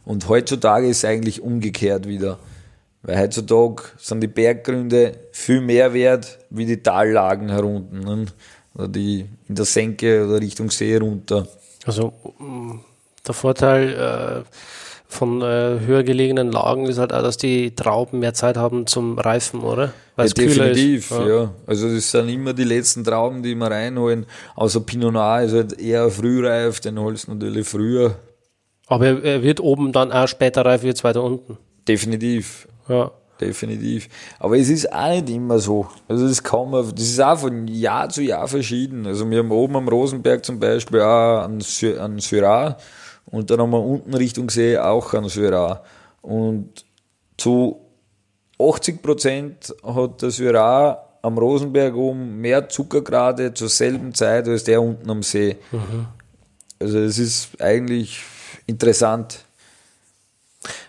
Und heutzutage ist es eigentlich umgekehrt wieder. Weil heutzutage sind die Berggründe viel mehr wert wie die Tallagen herunten. Ne? Oder die in der Senke oder Richtung See runter. Also der Vorteil äh, von äh, höher gelegenen Lagen ist halt auch, dass die Trauben mehr Zeit haben zum Reifen, oder? Weil es ja, definitiv, ist. ja. Also das sind immer die letzten Trauben, die wir reinholen. Außer Pinot Noir ist halt eher frühreif, den holst du natürlich früher. Aber er, wird oben dann auch später reif wie jetzt weiter unten. Definitiv. Ja. Definitiv. Aber es ist auch nicht immer so. Also das kann man, das ist auch von Jahr zu Jahr verschieden. Also wir haben oben am Rosenberg zum Beispiel auch einen, Sy- einen Syrah und dann haben wir unten Richtung See auch einen Syrah. Und zu 80 Prozent hat der Syrah am Rosenberg oben mehr Zuckergrade zur selben Zeit als der unten am See. Also es ist eigentlich interessant.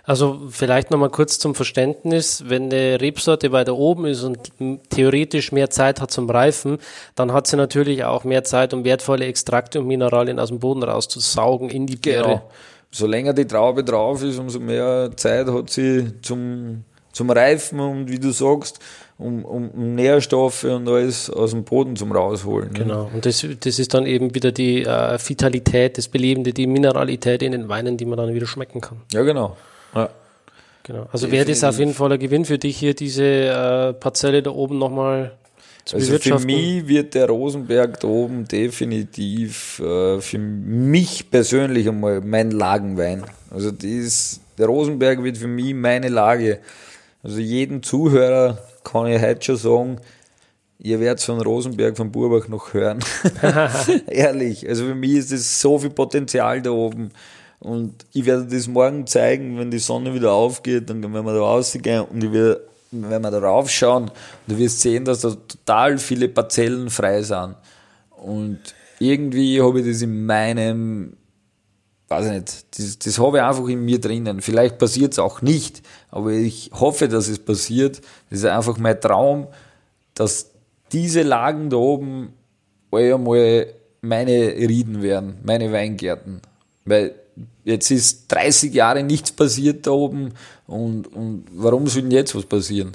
Also vielleicht nochmal kurz zum Verständnis, wenn eine Rebsorte weiter oben ist und theoretisch mehr Zeit hat zum Reifen, dann hat sie natürlich auch mehr Zeit, um wertvolle Extrakte und Mineralien aus dem Boden rauszusaugen in die Beere. Genau. So länger die Traube drauf ist, umso mehr Zeit hat sie zum, zum Reifen und wie du sagst, um, um, Nährstoffe und alles aus dem Boden zum rausholen. ne? Genau. Und das, das ist dann eben wieder die äh, Vitalität, das Belebende, die Mineralität in den Weinen, die man dann wieder schmecken kann. Ja, genau. Ja. Genau. Also wäre das auf jeden Fall ein Gewinn für dich hier, diese äh, Parzelle da oben nochmal zu Also für mich wird der Rosenberg da oben definitiv äh, für mich persönlich einmal mein Lagenwein. Also das, der Rosenberg wird für mich meine Lage. Also jeden Zuhörer kann ich heute schon sagen, ihr werdet von Rosenberg von Burbach noch hören. Ehrlich, also für mich ist das so viel Potenzial da oben. Und ich werde das morgen zeigen, wenn die Sonne wieder aufgeht, dann werden wir da rausgehen und ich werde, wenn wir da raufschauen, du wirst sehen, dass da total viele Parzellen frei sind. Und irgendwie habe ich das in meinem, weiß ich nicht, das, das habe ich einfach in mir drinnen. Vielleicht passiert es auch nicht, aber ich hoffe, dass es passiert. Das ist einfach mein Traum, dass diese Lagen da oben einmal meine Rieden werden, meine Weingärten. Weil jetzt ist 30 Jahre nichts passiert da oben und, und warum soll denn jetzt was passieren?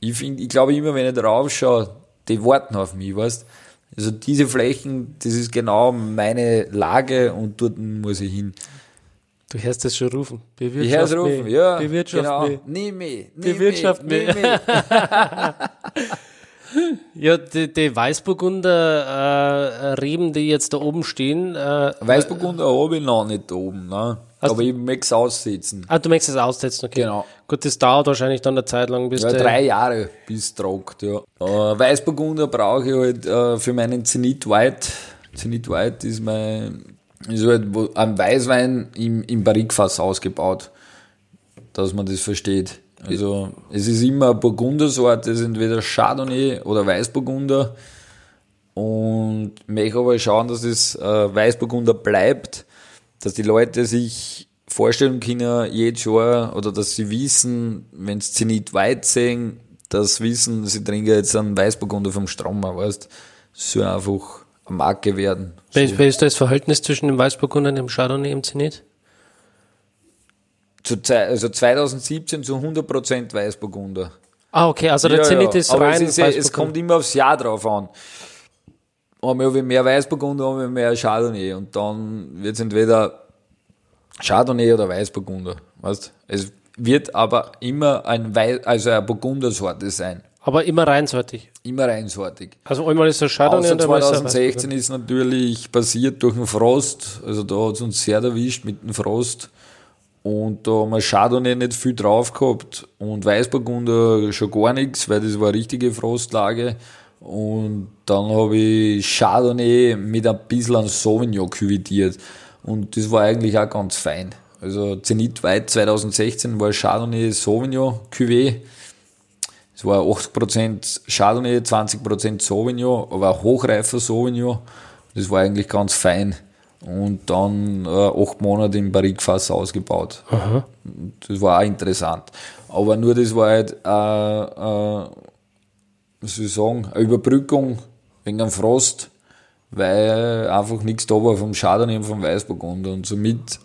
Ich, find, ich glaube immer, wenn ich da raufschaue, die warten auf mich, weißt Also diese Flächen, das ist genau meine Lage und dort muss ich hin. Du hörst das schon rufen. Ich höre rufen, mich. ja, Bewirtschaft genau. mich. Nimm mich, nimm Bewirtschaft mich, mich. nimm mich. Ja, die, die Weißburgunder äh, Reben, die jetzt da oben stehen, äh, Weißburgunder habe ich noch nicht da oben, ne? Hast aber ich möchte es aussitzen. ah, du möchtest es aussetzen, okay. Genau. Gut, das dauert wahrscheinlich dann eine Zeit lang, bis Ja, drei Jahre bis es tragt, ja. Äh, Weißburgunder brauche ich halt äh, für meinen Zenit White. Zenit White ist mein, ist halt ein Weißwein im, im Barrikfass ausgebaut, dass man das versteht. Also, es ist immer eine Burgundersorte, es ist entweder Chardonnay oder Weißburgunder. Und möchte aber schauen, dass es äh, Weißburgunder bleibt, dass die Leute sich vorstellen können, jedes Jahr, oder dass sie wissen, wenn sie Zenit weit sehen, dass wissen, sie trinken jetzt einen Weißburgunder vom Stromer, weißt soll einfach Marke werden. Wer ist, wer ist das Verhältnis zwischen dem Weißburgunder und dem Chardonnay im Zenit? Zu, also 2017 zu 100% Weißburgunder. Ah, okay, also der Ja, Zenit ja. ist Aber rein es, ist, es kommt immer aufs Jahr drauf an. Einmal habe ich mehr Weißburgunder, einmal mehr Chardonnay. Und dann wird es entweder Chardonnay oder Weißburgunder. Weißt? Es wird aber immer ein Wei also eine Burgundersorte sein. Aber immer reinsortig. Immer reinsortig. Also einmal ist der Chardonnay Außer und einmal ist der 2016 ist natürlich passiert durch den Frost. Also da hat es uns sehr erwischt mit dem Frost. Und da haben wir Chardonnay nicht viel drauf gehabt und Weißburgunder schon gar nichts, weil das war eine richtige Frostlage. Und dann habe ich Chardonnay mit ein bisschen Sauvignon küvitiert. Und das war eigentlich auch ganz fein. Also Zenit White 2016 war Chardonnay Sauvignon Cuvée. Es war 80% Chardonnay, 20% Sauvignon, aber ein hochreifer Sauvignon. Das war eigentlich ganz fein. Und dann äh, acht Monate im Barrikfass ausgebaut. Aha. Das war auch interessant. Aber nur das war halt, äh, äh, was soll ich sagen, eine Überbrückung wegen einem Frost, weil einfach nichts da war vom Chardonnay und vom Weißburgunder. Und somit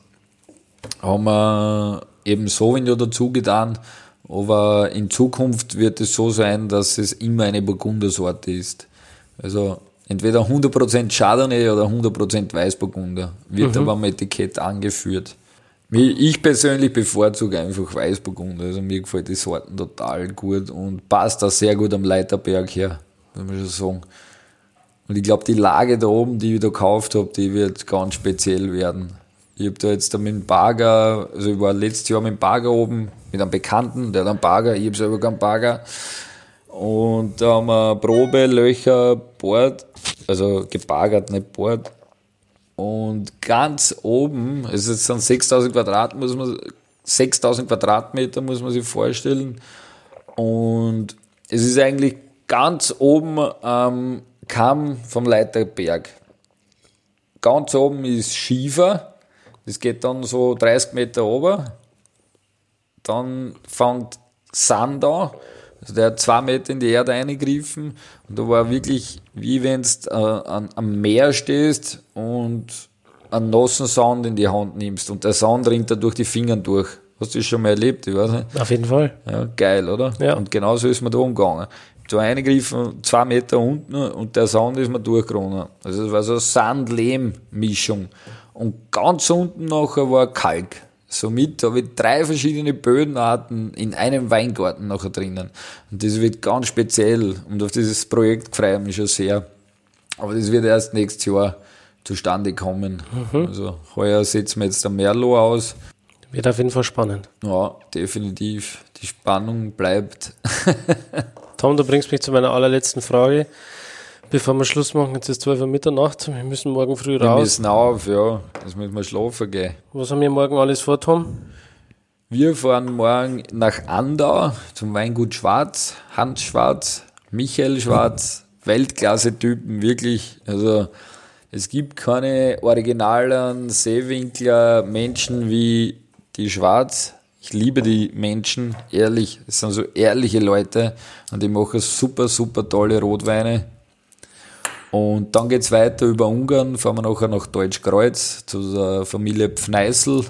haben wir eben Sauvignon dazu getan. Aber in Zukunft wird es so sein, dass es immer eine Burgundersorte ist. Also entweder 100% Chardonnay oder 100% Weißburgunder. Wird mhm. aber am Etikett angeführt. Ich persönlich bevorzuge einfach Weißburgunder. Also mir gefällt die Sorten total gut und passt da sehr gut am Leiterberg her, wenn man schon sagen. Und ich glaube, die Lage da oben, die ich da gekauft habe, die wird ganz speziell werden. Ich habe da jetzt da mit dem Bagger, also ich war letztes Jahr mit dem Bagger oben, mit einem Bekannten, der hat einen Bagger, ich habe selber keinen Bagger. Und da haben wir Probelöcher bohrt, also gebagert, nicht bohrt. Und ganz oben, es sind 6000 Quadrat, muss man, 6000 Quadratmeter muss man sich vorstellen. Und es ist eigentlich ganz oben am Kamm vom Leiterberg. Ganz oben ist Schiefer, das geht dann so 30 Meter runter. Dann fängt Sand an. Also der hat zwei Meter in die Erde eingegriffen. Und da war wirklich, wie wenn du äh, am Meer stehst und einen nassen Sand in die Hand nimmst. Und der Sand rinnt da durch die Finger durch. Hast du das schon mal erlebt? Ich weiß nicht. Auf jeden Fall. Ja, geil, oder? Ja. Und genauso ist man da umgegangen. So eingegriffen, zwei Meter unten und der Sand ist mir durchgeronnen. Also es war so eine Sand-Lehm-Mischung. Und ganz unten nachher war Kalk. Somit habe ich drei verschiedene Bödenarten in einem Weingarten nachher drinnen. Und das wird ganz speziell. Und auf dieses Projekt freue ich mich schon sehr. Aber das wird erst nächstes Jahr zustande kommen. Mhm. Also heuer setzen wir jetzt der Merlot aus. Wird auf jeden Fall spannend. Ja, definitiv. Die Spannung bleibt. Tom, du bringst mich zu meiner allerletzten Frage. Bevor wir Schluss machen, jetzt ist 12 Uhr Mitternacht, wir müssen morgen früh raus. Wir müssen auf, ja. Jetzt müssen wir schlafen gehen. Was haben wir morgen alles vor, Tom? Wir fahren morgen nach Andau zum Weingut Schwarz, Hans Schwarz, Michael Schwarz, Weltklasse-Typen, wirklich. Also, es gibt keine originalen Seewinkler Menschen wie die Schwarz. Ich liebe die Menschen, ehrlich. Es sind so ehrliche Leute und die machen super, super tolle Rotweine. Und dann geht es weiter über Ungarn, fahren wir nachher nach Deutschkreuz zu der Familie Pfneißl,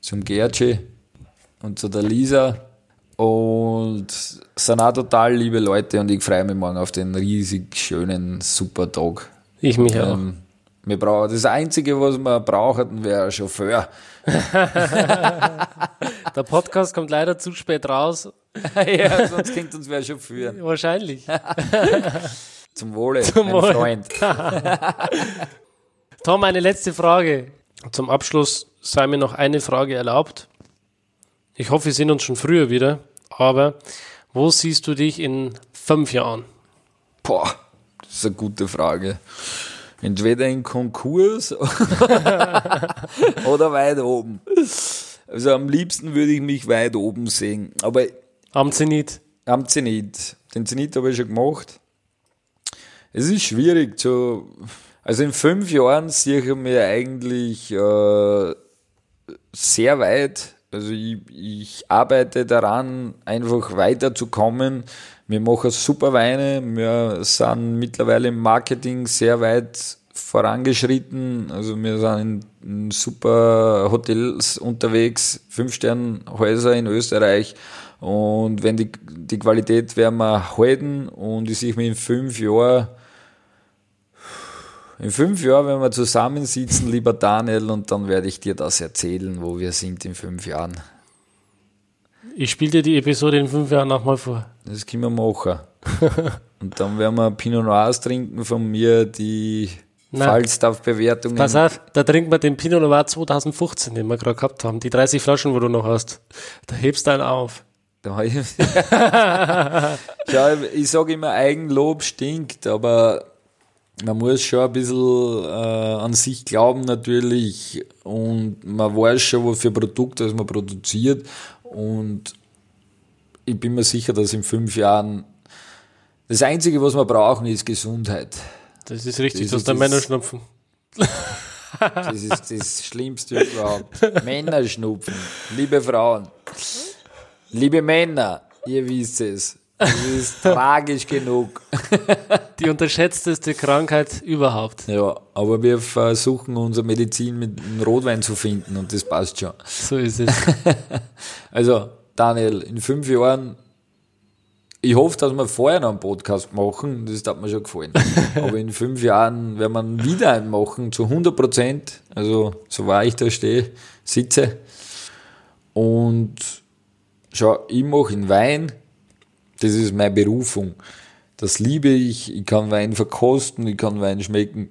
zum Gerci und zu der Lisa. Und sind auch total liebe Leute und ich freue mich morgen auf den riesig schönen, super Tag. Ich mich ähm, auch. Wir brauchen, das Einzige, was wir brauchen, wäre ein Chauffeur. Der Podcast kommt leider zu spät raus. ja, sonst könnte uns wer Chauffeur. Wahrscheinlich. Zum Wohle, Zum Wohle. Freund. Tom, eine letzte Frage. Zum Abschluss sei mir noch eine Frage erlaubt. Ich hoffe, wir sehen uns schon früher wieder, aber wo siehst du dich in fünf Jahren? Boah, das ist eine gute Frage. Entweder in Konkurs oder weit oben. Also am liebsten würde ich mich weit oben sehen. Aber am Zenit. Am Zenit. Den Zenit habe ich schon gemacht. Es ist schwierig zu, also in fünf Jahren sehe ich mir eigentlich äh, sehr weit. Also ich, ich arbeite daran, einfach weiterzukommen. Wir machen super Weine. Wir sind mittlerweile im Marketing sehr weit vorangeschritten. Also wir sind in, super Hotels unterwegs, Fünf-Sterne-Häuser in Österreich. Und wenn die, die Qualität werden wir halten und ich sehe mich in fünf Jahren in fünf Jahren, wenn wir zusammensitzen, lieber Daniel, und dann werde ich dir das erzählen, wo wir sind in fünf Jahren. Ich spiele dir die Episode in fünf Jahren nochmal vor. Das können wir machen. und dann werden wir Pinot Noirs trinken von mir, die Falstaff-Bewertungen. Pass auf, da trinken wir den Pinot Noir 2015, den wir gerade gehabt haben. Die 30 Flaschen, wo du noch hast. Da hebst du einen auf. Hab ich, sage immer, Eigenlob stinkt, aber man muss schon ein bisschen äh, an sich glauben natürlich und man weiß schon, was für Produkte man produziert und ich bin mir sicher, dass in fünf Jahren das Einzige, was wir brauchen, ist Gesundheit. Das ist richtig, Das ist der das- Männerschnupfen. Das ist das Schlimmste überhaupt. Männerschnupfen. Liebe Frauen. Liebe Männer, ihr wisst es. Das ist tragisch genug. Die unterschätzteste Krankheit überhaupt. Ja, aber wir versuchen unsere Medizin mit einem Rotwein zu finden und das passt schon. So ist es. Also, Daniel, in fünf Jahren, ich hoffe, dass wir vorher noch einen Podcast machen, das hat mir schon gefallen. Aber in fünf Jahren werden wir wieder einen machen, zu 100 Prozent, also so wahr ich da stehe, sitze. Und schau, ich mache in Wein, das ist meine Berufung. Das liebe ich, ich kann Wein verkosten, ich kann Wein schmecken.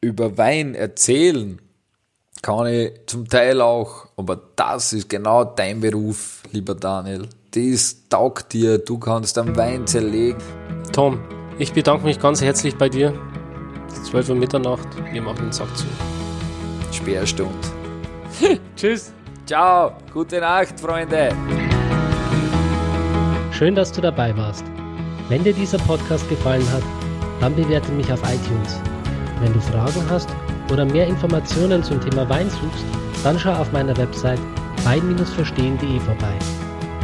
Über Wein erzählen, kann ich zum Teil auch, aber das ist genau dein Beruf, lieber Daniel. Das taugt dir, du kannst am Wein zerlegen. Tom, ich bedanke mich ganz herzlich bei dir. Es ist 12 Uhr Mitternacht, wir machen den Sack zu. Sperrstunde. Tschüss. Ciao, gute Nacht, Freunde. Schön, dass du dabei warst. Wenn dir dieser Podcast gefallen hat, dann bewerte mich auf iTunes. Wenn du Fragen hast oder mehr Informationen zum Thema Wein suchst, dann schau auf meiner Website wein-verstehen.de vorbei.